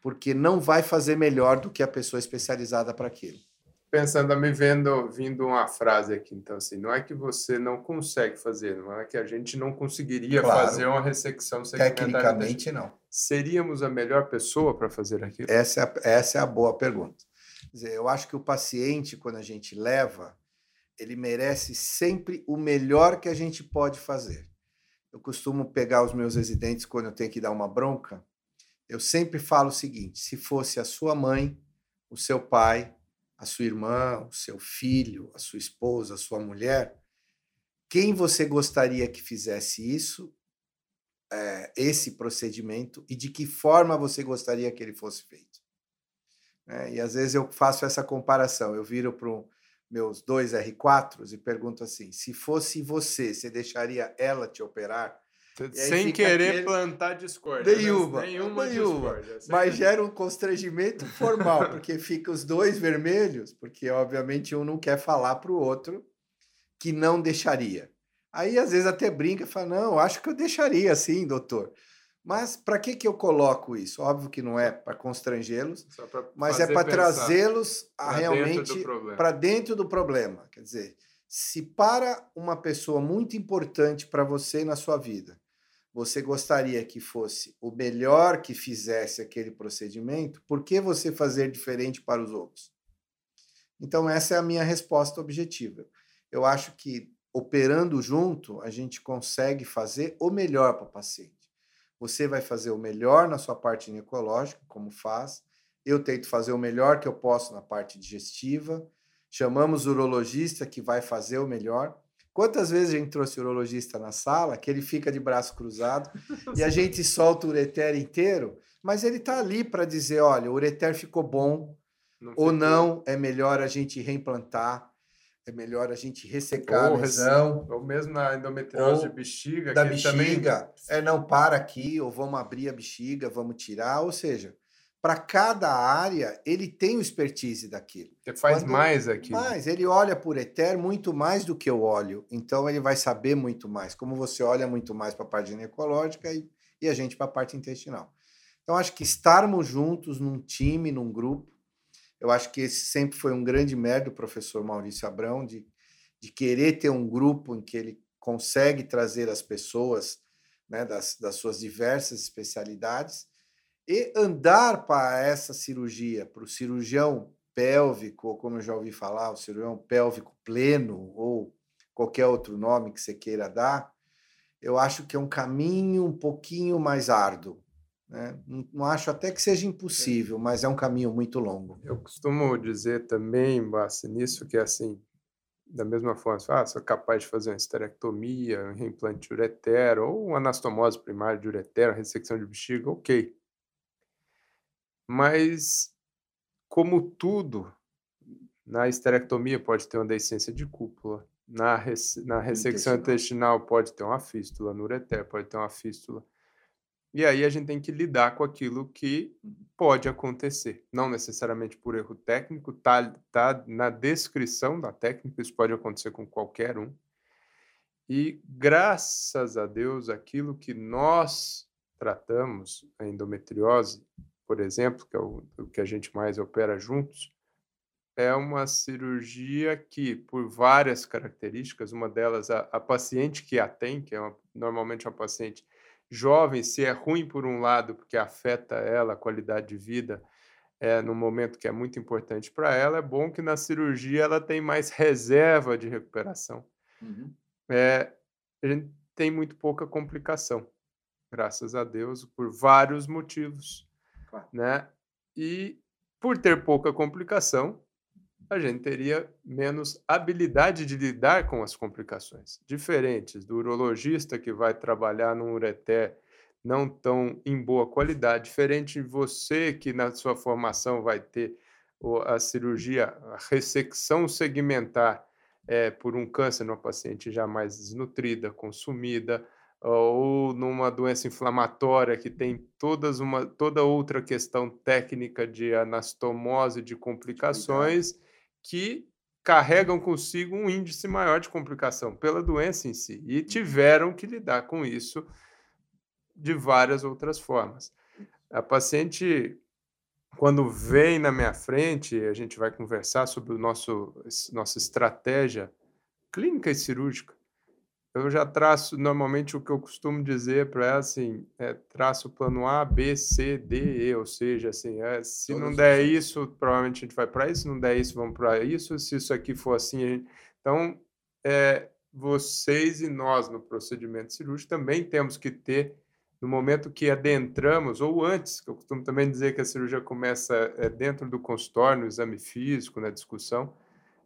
Porque não vai fazer melhor do que a pessoa especializada para aquilo pensando, me vendo, vindo uma frase aqui, então assim, não é que você não consegue fazer, não é que a gente não conseguiria claro. fazer uma ressecção segmentar. Tecnicamente não. Seríamos a melhor pessoa para fazer aquilo? Essa é, a, essa é a boa pergunta. Quer dizer, eu acho que o paciente, quando a gente leva, ele merece sempre o melhor que a gente pode fazer. Eu costumo pegar os meus residentes quando eu tenho que dar uma bronca. Eu sempre falo o seguinte: se fosse a sua mãe, o seu pai, a sua irmã, o seu filho, a sua esposa, a sua mulher, quem você gostaria que fizesse isso, é, esse procedimento, e de que forma você gostaria que ele fosse feito. É, e às vezes eu faço essa comparação, eu viro para meus dois R4s e pergunto assim: se fosse você, você deixaria ela te operar? Sem querer aquele... plantar discórdia. Nenhuma. Nenhuma, nenhuma. Discórdia. Mas gera um constrangimento formal, porque fica os dois vermelhos, porque obviamente um não quer falar para o outro que não deixaria. Aí às vezes até brinca e fala: não, acho que eu deixaria sim, doutor. Mas para que, que eu coloco isso? Óbvio que não é para constrangê-los, mas é para trazê-los realmente para dentro do problema. Quer dizer, se para uma pessoa muito importante para você na sua vida, você gostaria que fosse o melhor que fizesse aquele procedimento, por que você fazer diferente para os outros? Então, essa é a minha resposta objetiva. Eu acho que operando junto, a gente consegue fazer o melhor para o paciente. Você vai fazer o melhor na sua parte ginecológica, como faz. Eu tento fazer o melhor que eu posso na parte digestiva. Chamamos o urologista que vai fazer o melhor Quantas vezes a gente trouxe urologista na sala que ele fica de braço cruzado e a gente solta o ureter inteiro, mas ele está ali para dizer: olha, o ureter ficou bom não ou não, é melhor a gente reimplantar, é melhor a gente ressecar ou a lesão. Ou mesmo na endometriose de bexiga. Da bexiga, também... é não para aqui, ou vamos abrir a bexiga, vamos tirar, ou seja, para cada área, ele tem o expertise daquilo. Você faz Quando mais aqui. Mais, ele olha por Ether muito mais do que eu olho. Então ele vai saber muito mais. Como você olha muito mais para a parte ginecológica e, e a gente para a parte intestinal. Então acho que estarmos juntos num time, num grupo, eu acho que esse sempre foi um grande mérito do professor Maurício Abrão de, de querer ter um grupo em que ele consegue trazer as pessoas né, das, das suas diversas especialidades e andar para essa cirurgia, para o cirurgião pélvico, ou como eu já ouvi falar, o cirurgião pélvico pleno, ou qualquer outro nome que você queira dar, eu acho que é um caminho um pouquinho mais árduo. Né? Não, não acho até que seja impossível, mas é um caminho muito longo. Eu costumo dizer também, Bassi, nisso que é assim, da mesma forma, ah, sou capaz de fazer uma esterectomia, um reimplante de ureter, ou uma anastomose primária de ureter, ressecção de bexiga, ok. Mas, como tudo, na esterectomia pode ter uma deiscência de cúpula, na, res, na ressecção intestinal. intestinal pode ter uma fístula, no ureter pode ter uma fístula. E aí a gente tem que lidar com aquilo que pode acontecer. Não necessariamente por erro técnico, tá, tá na descrição da técnica, isso pode acontecer com qualquer um. E graças a Deus, aquilo que nós tratamos, a endometriose, por exemplo, que é o, o que a gente mais opera juntos, é uma cirurgia que, por várias características, uma delas, a, a paciente que a tem, que é uma, normalmente uma paciente jovem, se é ruim por um lado, porque afeta ela, a qualidade de vida, é, no momento que é muito importante para ela, é bom que na cirurgia ela tem mais reserva de recuperação. Uhum. É, a gente tem muito pouca complicação, graças a Deus, por vários motivos. Claro. Né? E por ter pouca complicação, a gente teria menos habilidade de lidar com as complicações, diferentes do urologista que vai trabalhar num ureter não tão em boa qualidade, diferente de você que na sua formação vai ter a cirurgia, a ressecção segmentar é, por um câncer numa paciente já mais desnutrida, consumida, ou numa doença inflamatória que tem todas uma, toda outra questão técnica de anastomose, de complicações, que carregam consigo um índice maior de complicação pela doença em si. E uhum. tiveram que lidar com isso de várias outras formas. A paciente, quando vem na minha frente, a gente vai conversar sobre o nosso, nossa estratégia clínica e cirúrgica eu já traço, normalmente o que eu costumo dizer para ela, assim, é traço o plano A, B, C, D, E, ou seja, assim, é, se Todos não der isso, provavelmente a gente vai para isso, se não der isso, vamos para isso, se isso aqui for assim, gente... então, é, vocês e nós no procedimento cirúrgico também temos que ter, no momento que adentramos, ou antes, que eu costumo também dizer que a cirurgia começa é, dentro do consultório, no exame físico, na discussão,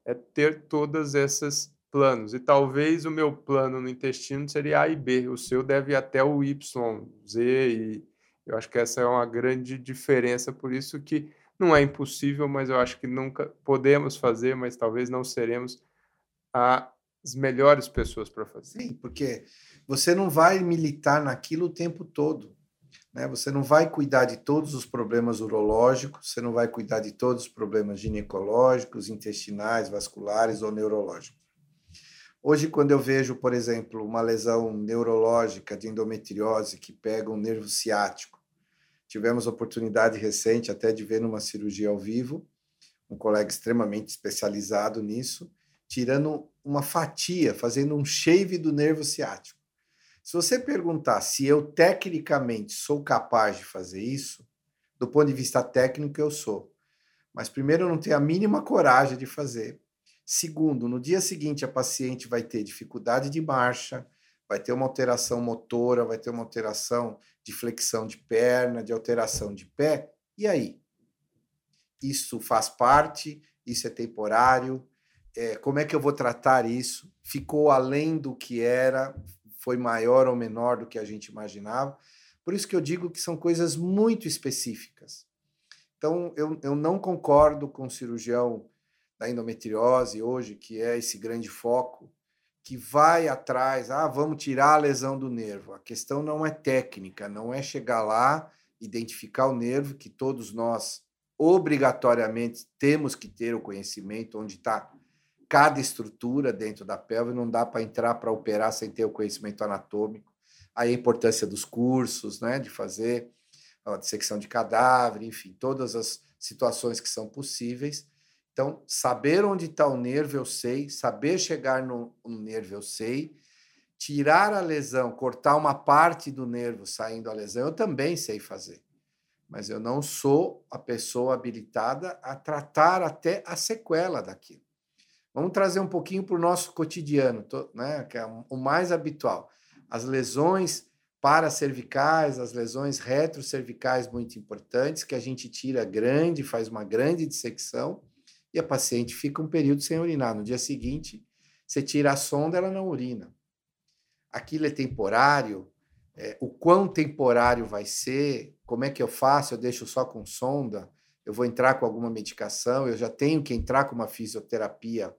é ter todas essas planos. E talvez o meu plano no intestino seria A e B. O seu deve ir até o Y, Z. E eu acho que essa é uma grande diferença. Por isso que não é impossível, mas eu acho que nunca podemos fazer, mas talvez não seremos as melhores pessoas para fazer. Sim, porque você não vai militar naquilo o tempo todo. Né? Você não vai cuidar de todos os problemas urológicos, você não vai cuidar de todos os problemas ginecológicos, intestinais, vasculares ou neurológicos. Hoje, quando eu vejo, por exemplo, uma lesão neurológica de endometriose que pega um nervo ciático, tivemos oportunidade recente até de ver numa cirurgia ao vivo, um colega extremamente especializado nisso, tirando uma fatia, fazendo um shave do nervo ciático. Se você perguntar se eu tecnicamente sou capaz de fazer isso, do ponto de vista técnico eu sou. Mas primeiro eu não tenho a mínima coragem de fazer, Segundo, no dia seguinte a paciente vai ter dificuldade de marcha, vai ter uma alteração motora, vai ter uma alteração de flexão de perna, de alteração de pé. E aí? Isso faz parte, isso é temporário, é, como é que eu vou tratar isso? Ficou além do que era, foi maior ou menor do que a gente imaginava. Por isso que eu digo que são coisas muito específicas. Então, eu, eu não concordo com o cirurgião da endometriose hoje, que é esse grande foco, que vai atrás, ah, vamos tirar a lesão do nervo. A questão não é técnica, não é chegar lá, identificar o nervo, que todos nós obrigatoriamente temos que ter o conhecimento onde está cada estrutura dentro da pelve, não dá para entrar para operar sem ter o conhecimento anatômico. Aí a importância dos cursos, né, de fazer a dissecção de cadáver, enfim, todas as situações que são possíveis. Então, saber onde está o nervo, eu sei, saber chegar no, no nervo, eu sei, tirar a lesão, cortar uma parte do nervo saindo a lesão, eu também sei fazer. Mas eu não sou a pessoa habilitada a tratar até a sequela daquilo. Vamos trazer um pouquinho para o nosso cotidiano, né, que é o mais habitual. As lesões paracervicais, as lesões retrocervicais muito importantes, que a gente tira grande, faz uma grande dissecção, e a paciente fica um período sem urinar. No dia seguinte, você tira a sonda, ela não urina. Aquilo é temporário, é, o quão temporário vai ser, como é que eu faço? Eu deixo só com sonda? Eu vou entrar com alguma medicação? Eu já tenho que entrar com uma fisioterapia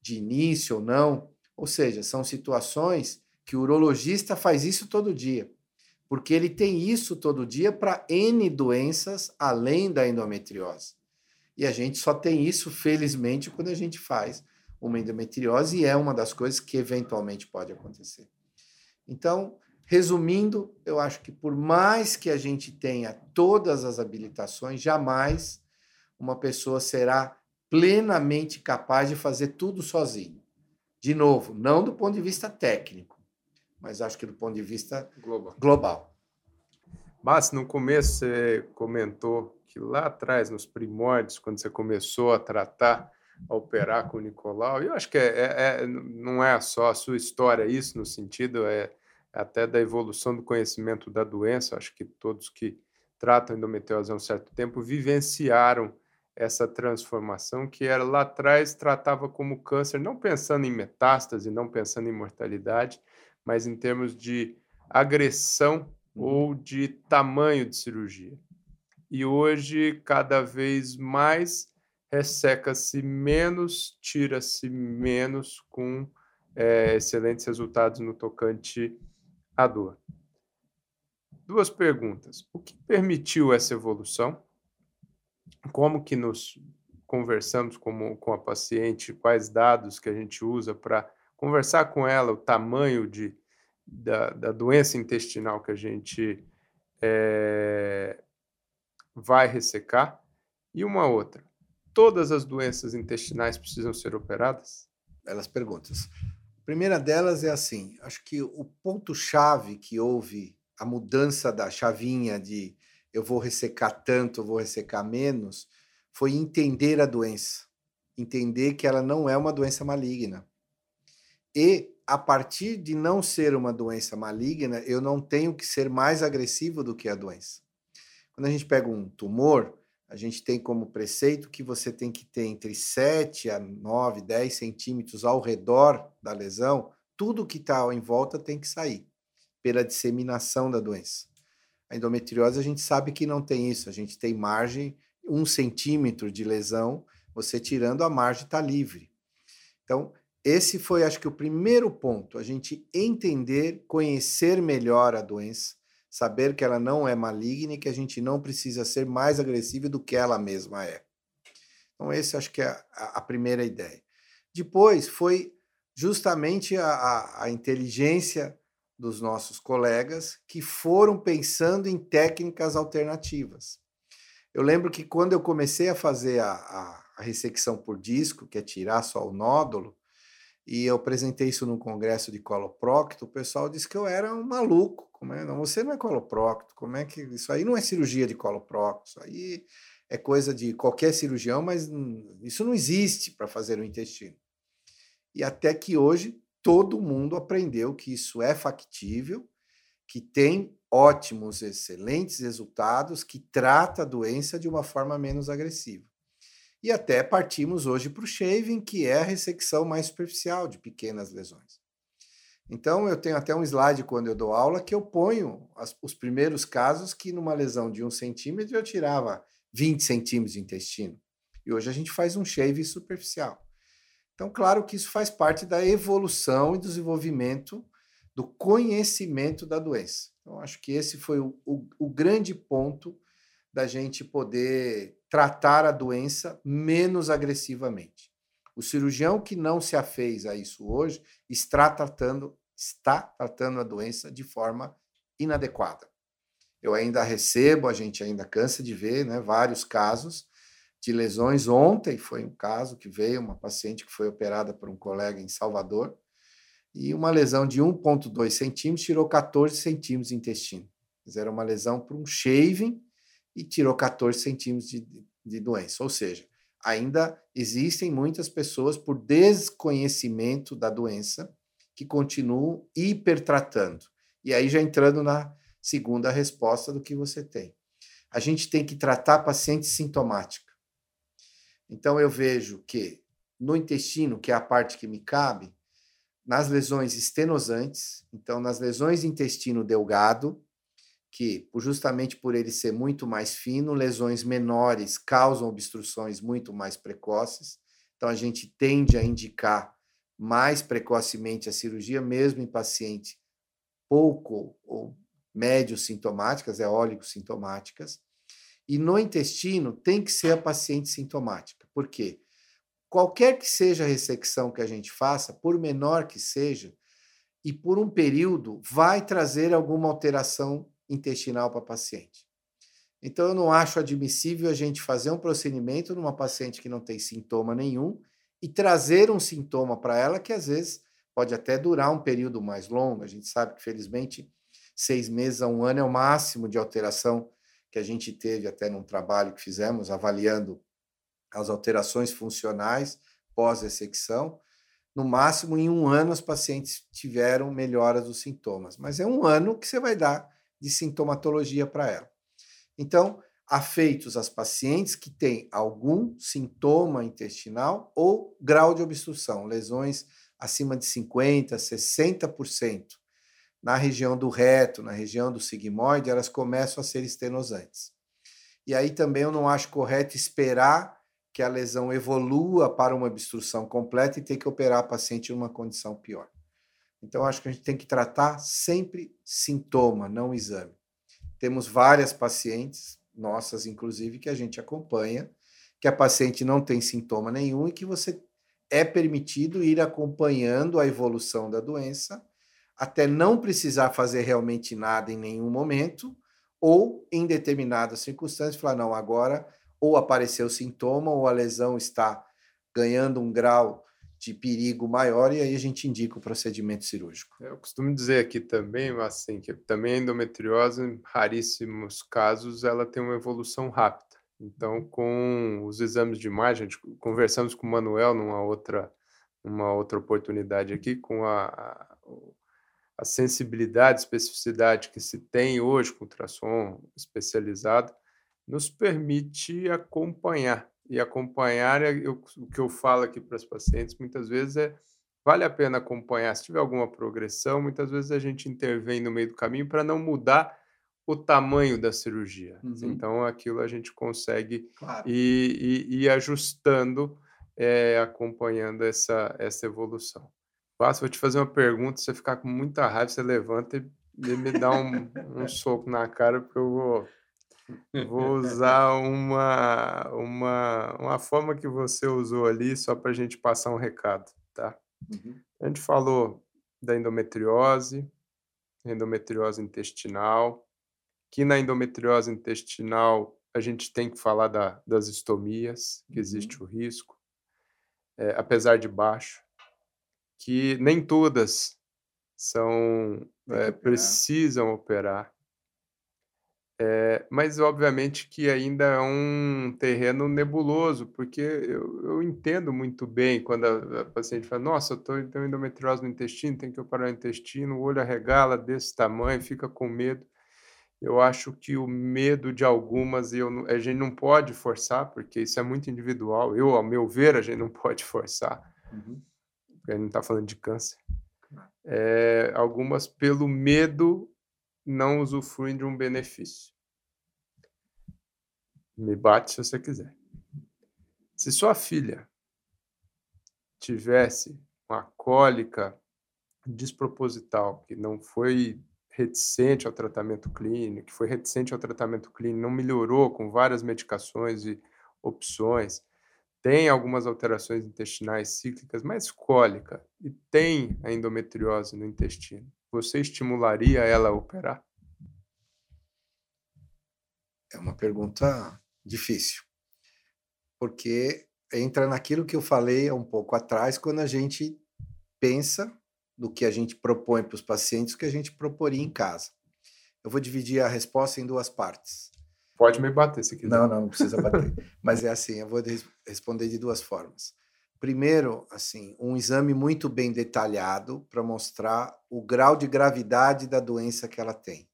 de início ou não? Ou seja, são situações que o urologista faz isso todo dia, porque ele tem isso todo dia para N doenças além da endometriose. E a gente só tem isso, felizmente, quando a gente faz uma endometriose, e é uma das coisas que eventualmente pode acontecer. Então, resumindo, eu acho que por mais que a gente tenha todas as habilitações, jamais uma pessoa será plenamente capaz de fazer tudo sozinho. De novo, não do ponto de vista técnico, mas acho que do ponto de vista global. global. Mas no começo você comentou que lá atrás, nos primórdios, quando você começou a tratar, a operar com o Nicolau, eu acho que é, é, é não é só a sua história isso, no sentido é até da evolução do conhecimento da doença, acho que todos que tratam endometriose há um certo tempo vivenciaram essa transformação que era lá atrás tratava como câncer, não pensando em metástase, não pensando em mortalidade, mas em termos de agressão uhum. ou de tamanho de cirurgia e hoje cada vez mais resseca-se menos, tira-se menos com é, excelentes resultados no tocante à dor. Duas perguntas. O que permitiu essa evolução? Como que nos conversamos com, com a paciente? Quais dados que a gente usa para conversar com ela, o tamanho de, da, da doença intestinal que a gente é, vai ressecar. E uma outra: todas as doenças intestinais precisam ser operadas? Belas perguntas. A primeira delas é assim: acho que o ponto-chave que houve a mudança da chavinha de eu vou ressecar tanto, eu vou ressecar menos, foi entender a doença. Entender que ela não é uma doença maligna. E, a partir de não ser uma doença maligna, eu não tenho que ser mais agressivo do que a doença. Quando a gente pega um tumor, a gente tem como preceito que você tem que ter entre 7 a 9, 10 centímetros ao redor da lesão, tudo que está em volta tem que sair pela disseminação da doença. A endometriose a gente sabe que não tem isso, a gente tem margem, um centímetro de lesão, você tirando a margem está livre. Então, esse foi, acho que, o primeiro ponto, a gente entender, conhecer melhor a doença, saber que ela não é maligna e que a gente não precisa ser mais agressivo do que ela mesma é. Então, esse acho que é a, a primeira ideia. Depois foi justamente a, a, a inteligência dos nossos colegas que foram pensando em técnicas alternativas. Eu lembro que quando eu comecei a fazer a, a, a ressecção por disco, que é tirar só o nódulo, e eu apresentei isso num congresso de coloprocto, o pessoal disse que eu era um maluco. Como é? Não, você não é coloprocto. Como é que isso aí não é cirurgia de coloprocto? Isso aí é coisa de qualquer cirurgião, mas isso não existe para fazer o intestino. E até que hoje todo mundo aprendeu que isso é factível, que tem ótimos, excelentes resultados, que trata a doença de uma forma menos agressiva. E até partimos hoje para o shaving, que é a ressecção mais superficial de pequenas lesões. Então, eu tenho até um slide quando eu dou aula que eu ponho as, os primeiros casos que numa lesão de um centímetro eu tirava 20 centímetros de intestino. E hoje a gente faz um shave superficial. Então, claro que isso faz parte da evolução e desenvolvimento do conhecimento da doença. Então, acho que esse foi o, o, o grande ponto da gente poder tratar a doença menos agressivamente. O cirurgião que não se afez a isso hoje está tratando, está tratando a doença de forma inadequada. Eu ainda recebo, a gente ainda cansa de ver né, vários casos de lesões. Ontem foi um caso que veio uma paciente que foi operada por um colega em Salvador e uma lesão de 1,2 centímetros tirou 14 centímetros de intestino. Era uma lesão por um shaving e tirou 14 centímetros de, de doença. Ou seja, ainda existem muitas pessoas, por desconhecimento da doença, que continuam hipertratando. E aí, já entrando na segunda resposta do que você tem. A gente tem que tratar paciente sintomática. Então, eu vejo que no intestino, que é a parte que me cabe, nas lesões estenosantes, então, nas lesões de intestino delgado, que, justamente por ele ser muito mais fino, lesões menores causam obstruções muito mais precoces. Então, a gente tende a indicar mais precocemente a cirurgia, mesmo em pacientes pouco ou médio sintomáticas, eólicos sintomáticas. E no intestino tem que ser a paciente sintomática. Por quê? Qualquer que seja a ressecção que a gente faça, por menor que seja, e por um período, vai trazer alguma alteração intestinal para paciente. Então, eu não acho admissível a gente fazer um procedimento numa paciente que não tem sintoma nenhum e trazer um sintoma para ela que às vezes pode até durar um período mais longo. A gente sabe que, felizmente, seis meses a um ano é o máximo de alteração que a gente teve até num trabalho que fizemos avaliando as alterações funcionais pós-ressecção. No máximo, em um ano, os pacientes tiveram melhoras dos sintomas. Mas é um ano que você vai dar de sintomatologia para ela. Então, afeitos as pacientes que têm algum sintoma intestinal ou grau de obstrução, lesões acima de 50%, 60%. Na região do reto, na região do sigmoide, elas começam a ser estenosantes. E aí também eu não acho correto esperar que a lesão evolua para uma obstrução completa e ter que operar a paciente em uma condição pior. Então, acho que a gente tem que tratar sempre sintoma, não exame. Temos várias pacientes, nossas inclusive, que a gente acompanha, que a paciente não tem sintoma nenhum e que você é permitido ir acompanhando a evolução da doença até não precisar fazer realmente nada em nenhum momento, ou em determinadas circunstâncias, falar: não, agora ou apareceu sintoma, ou a lesão está ganhando um grau de perigo maior e aí a gente indica o procedimento cirúrgico. Eu costumo dizer aqui também, assim, que também a endometriose, em raríssimos casos, ela tem uma evolução rápida. Então, com os exames de imagem, conversamos com o Manuel numa outra, numa outra oportunidade aqui, com a, a sensibilidade, especificidade que se tem hoje com ultrassom especializado, nos permite acompanhar e acompanhar, eu, o que eu falo aqui para as pacientes muitas vezes é vale a pena acompanhar. Se tiver alguma progressão, muitas vezes a gente intervém no meio do caminho para não mudar o tamanho da cirurgia. Uhum. Então, aquilo a gente consegue claro. ir, ir, ir, ajustando, é, acompanhando essa, essa evolução. Passo, vou te fazer uma pergunta, você ficar com muita raiva, você levanta e me dá um, um soco na cara, porque eu vou Vou usar uma, uma, uma forma que você usou ali, só para a gente passar um recado, tá? Uhum. A gente falou da endometriose, endometriose intestinal, que na endometriose intestinal a gente tem que falar da, das estomias, que uhum. existe o risco, é, apesar de baixo, que nem todas são é, precisam operar é, mas obviamente que ainda é um terreno nebuloso, porque eu, eu entendo muito bem quando a, a paciente fala, nossa, eu estou tenho endometriose no intestino, tem que operar o intestino, o olho arregala desse tamanho, fica com medo. Eu acho que o medo de algumas eu a gente não pode forçar, porque isso é muito individual. Eu, ao meu ver, a gente não pode forçar. Uhum. Porque a gente não está falando de câncer. É, algumas, pelo medo, não usufruem de um benefício. Me bate se você quiser. Se sua filha tivesse uma cólica desproposital, que não foi reticente ao tratamento clínico, que foi reticente ao tratamento clínico, não melhorou com várias medicações e opções, tem algumas alterações intestinais cíclicas, mas cólica, e tem a endometriose no intestino, você estimularia ela a operar? É uma pergunta difícil, porque entra naquilo que eu falei há um pouco atrás, quando a gente pensa do que a gente propõe para os pacientes, o que a gente proporia em casa. Eu vou dividir a resposta em duas partes. Pode me bater se quiser. Não, não, não precisa bater. Mas é assim, eu vou responder de duas formas. Primeiro, assim, um exame muito bem detalhado para mostrar o grau de gravidade da doença que ela tem.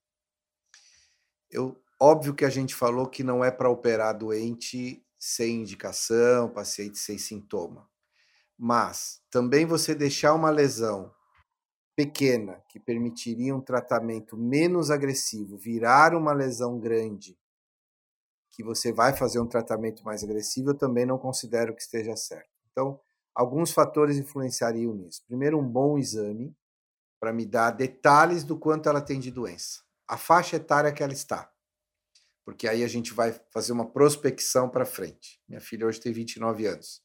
Eu, óbvio que a gente falou que não é para operar doente sem indicação, paciente sem sintoma. Mas também você deixar uma lesão pequena que permitiria um tratamento menos agressivo virar uma lesão grande que você vai fazer um tratamento mais agressivo, eu também não considero que esteja certo. Então, alguns fatores influenciariam nisso. Primeiro, um bom exame para me dar detalhes do quanto ela tem de doença, a faixa etária que ela está, porque aí a gente vai fazer uma prospecção para frente. Minha filha hoje tem 29 anos.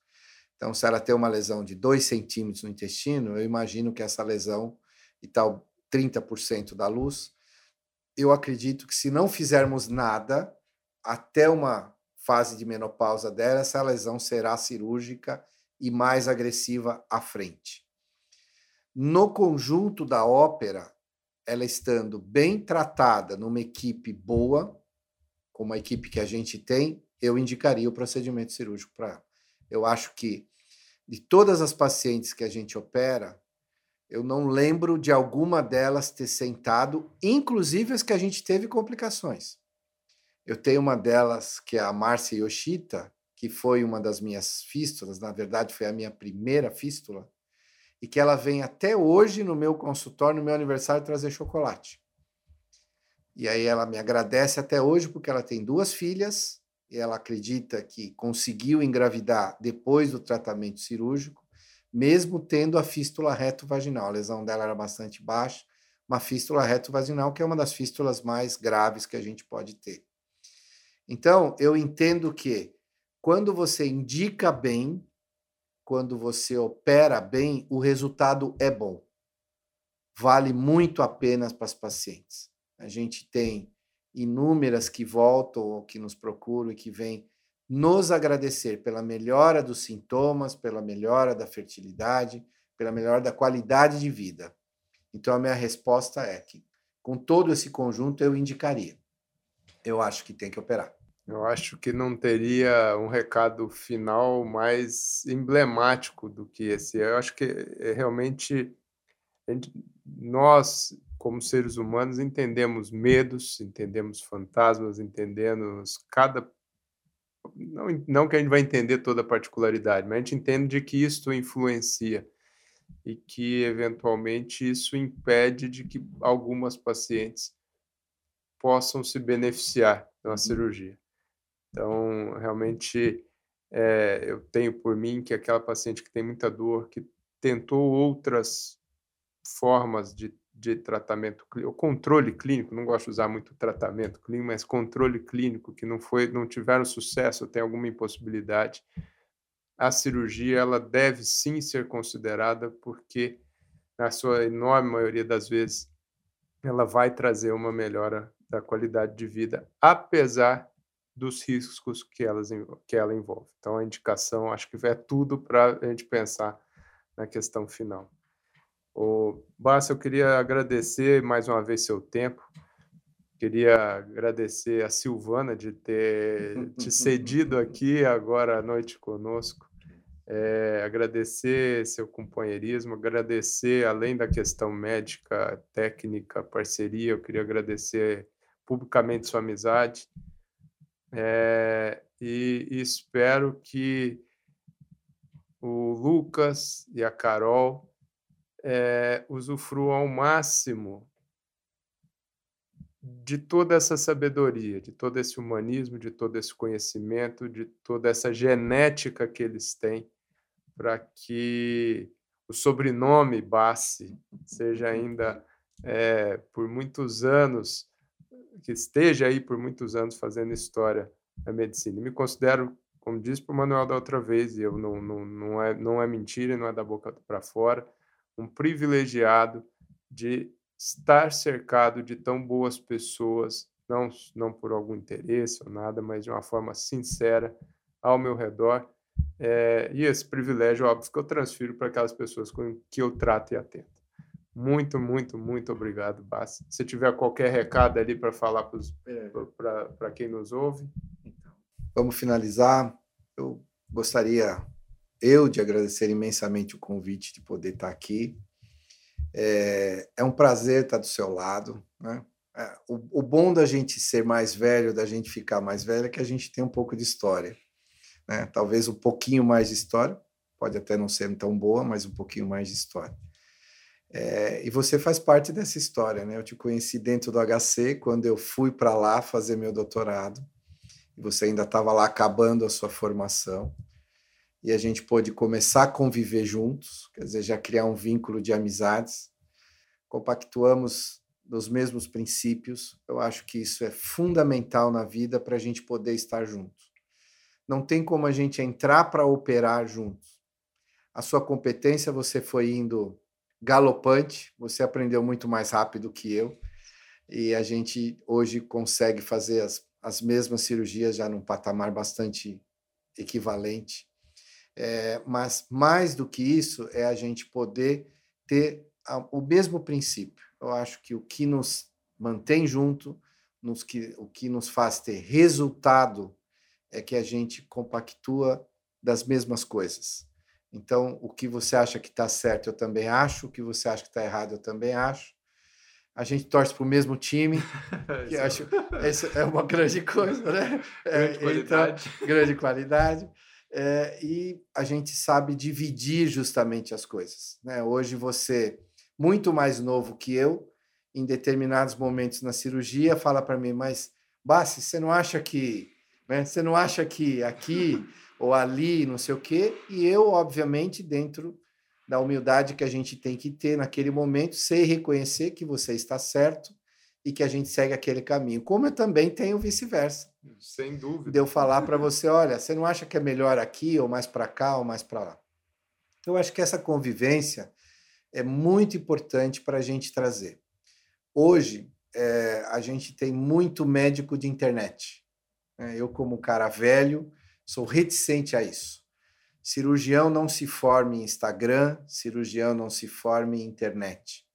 Então, se ela tem uma lesão de 2 centímetros no intestino, eu imagino que essa lesão e tal 30% da luz, eu acredito que se não fizermos nada, até uma fase de menopausa dela, essa lesão será cirúrgica e mais agressiva à frente. No conjunto da ópera, ela estando bem tratada numa equipe boa, como a equipe que a gente tem, eu indicaria o procedimento cirúrgico para ela. Eu acho que de todas as pacientes que a gente opera, eu não lembro de alguma delas ter sentado, inclusive as que a gente teve complicações. Eu tenho uma delas que é a Márcia Yoshita, que foi uma das minhas fístulas, na verdade foi a minha primeira fístula, e que ela vem até hoje no meu consultório, no meu aniversário, trazer chocolate. E aí ela me agradece até hoje porque ela tem duas filhas e ela acredita que conseguiu engravidar depois do tratamento cirúrgico, mesmo tendo a fístula reto-vaginal. A lesão dela era bastante baixa, uma fístula reto-vaginal, que é uma das fístulas mais graves que a gente pode ter. Então, eu entendo que quando você indica bem, quando você opera bem, o resultado é bom. Vale muito a pena para as pacientes. A gente tem inúmeras que voltam ou que nos procuram e que vêm nos agradecer pela melhora dos sintomas, pela melhora da fertilidade, pela melhora da qualidade de vida. Então, a minha resposta é que, com todo esse conjunto, eu indicaria. Eu acho que tem que operar. Eu acho que não teria um recado final mais emblemático do que esse. Eu acho que é realmente nós, como seres humanos, entendemos medos, entendemos fantasmas, entendemos cada. Não, não que a gente vai entender toda a particularidade, mas a gente entende de que isso influencia e que, eventualmente, isso impede de que algumas pacientes possam se beneficiar de uma uhum. cirurgia. Então, realmente, é, eu tenho por mim que aquela paciente que tem muita dor, que tentou outras formas de, de tratamento, o controle clínico, não gosto de usar muito tratamento clínico, mas controle clínico, que não foi, não tiveram sucesso, tem alguma impossibilidade, a cirurgia ela deve sim ser considerada, porque na sua enorme maioria das vezes ela vai trazer uma melhora da qualidade de vida, apesar dos riscos que, elas, que ela envolve. Então, a indicação, acho que é tudo para a gente pensar na questão final. O Bárcio, eu queria agradecer mais uma vez seu tempo. Queria agradecer a Silvana de ter te cedido aqui agora à noite conosco. É, agradecer seu companheirismo, agradecer, além da questão médica, técnica, parceria, eu queria agradecer publicamente sua amizade é, e, espero que o Lucas e a Carol é, usufruam ao máximo de toda essa sabedoria, de todo esse humanismo, de todo esse conhecimento, de toda essa genética que eles têm, para que o sobrenome Bassi seja ainda é, por muitos anos, que esteja aí por muitos anos fazendo história da medicina. E me considero, como disse para o Manuel da outra vez, e eu não, não, não, é, não é mentira, não é da boca para fora, um privilegiado de estar cercado de tão boas pessoas, não, não por algum interesse ou nada, mas de uma forma sincera ao meu redor. É, e esse privilégio, óbvio, que eu transfiro para aquelas pessoas com que eu trato e atendo. Muito, muito, muito obrigado, Bassi. Se tiver qualquer recado ali para falar para quem nos ouve. Então, vamos finalizar. Eu gostaria, eu, de agradecer imensamente o convite de poder estar aqui é, é um prazer estar do seu lado. Né? É, o, o, bom da gente ser mais velho, da gente ficar mais velho, é que a gente tem um pouco de história. Né? Talvez um pouquinho mais de história, pode até não ser tão boa, mas um pouquinho mais de história. É, e você faz parte dessa história, né? Eu te conheci dentro do HC quando eu fui para lá fazer meu doutorado. E você ainda estava lá acabando a sua formação e a gente pôde começar a conviver juntos, quer dizer, já criar um vínculo de amizades. Compactuamos dos mesmos princípios. Eu acho que isso é fundamental na vida para a gente poder estar juntos. Não tem como a gente entrar para operar juntos. A sua competência, você foi indo galopante, você aprendeu muito mais rápido que eu, e a gente hoje consegue fazer as, as mesmas cirurgias já num patamar bastante equivalente. É, mas mais do que isso é a gente poder ter a, o mesmo princípio. Eu acho que o que nos mantém junto, nos que, o que nos faz ter resultado, é que a gente compactua das mesmas coisas. Então, o que você acha que está certo, eu também acho. O que você acha que está errado, eu também acho. A gente torce para o mesmo time, que é acho isso é uma grande coisa, né? Grande é, qualidade. Então, grande qualidade é, e a gente sabe dividir justamente as coisas. Né? Hoje você, muito mais novo que eu, em determinados momentos na cirurgia, fala para mim, mas Bassi, você não acha que, né? você não acha que aqui ou ali, não sei o quê? E eu, obviamente, dentro da humildade que a gente tem que ter naquele momento, sei reconhecer que você está certo e que a gente segue aquele caminho. Como eu também tenho vice-versa. Sem dúvida. De eu falar para você, olha, você não acha que é melhor aqui, ou mais para cá, ou mais para lá? Eu acho que essa convivência é muito importante para a gente trazer. Hoje, é, a gente tem muito médico de internet. Né? Eu, como cara velho, sou reticente a isso. Cirurgião não se forma em Instagram, cirurgião não se forma em internet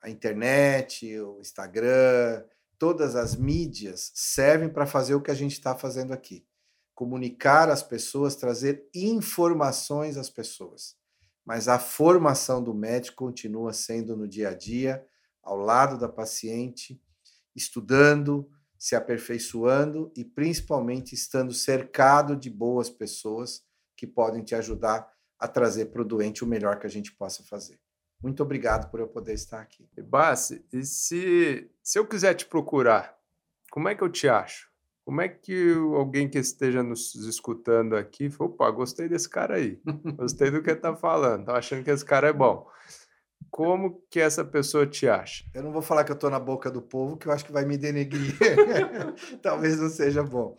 a internet, o Instagram, todas as mídias servem para fazer o que a gente está fazendo aqui. Comunicar às pessoas, trazer informações às pessoas. Mas a formação do médico continua sendo no dia a dia, ao lado da paciente, estudando, se aperfeiçoando e principalmente estando cercado de boas pessoas que podem te ajudar a trazer para o doente o melhor que a gente possa fazer. Muito obrigado por eu poder estar aqui. Bassi, e se, se eu quiser te procurar, como é que eu te acho? Como é que alguém que esteja nos escutando aqui opa, gostei desse cara aí, gostei do que ele está falando, tô achando que esse cara é bom. Como que essa pessoa te acha? Eu não vou falar que eu estou na boca do povo, que eu acho que vai me denegrir. Talvez não seja bom.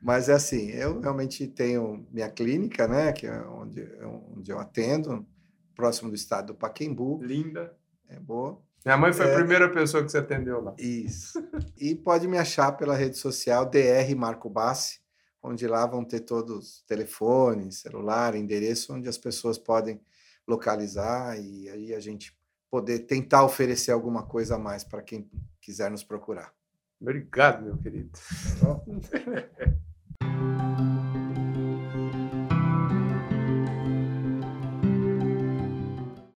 Mas é assim, eu realmente tenho minha clínica, né, que é onde, onde eu atendo, próximo do estado do Paquembu. Linda. É boa. Minha mãe foi é, a primeira pessoa que você atendeu lá. Isso. e pode me achar pela rede social DR Marco Bassi, onde lá vão ter todos telefone, celular, endereço, onde as pessoas podem localizar e aí a gente poder tentar oferecer alguma coisa a mais para quem quiser nos procurar. Obrigado, meu querido. Tá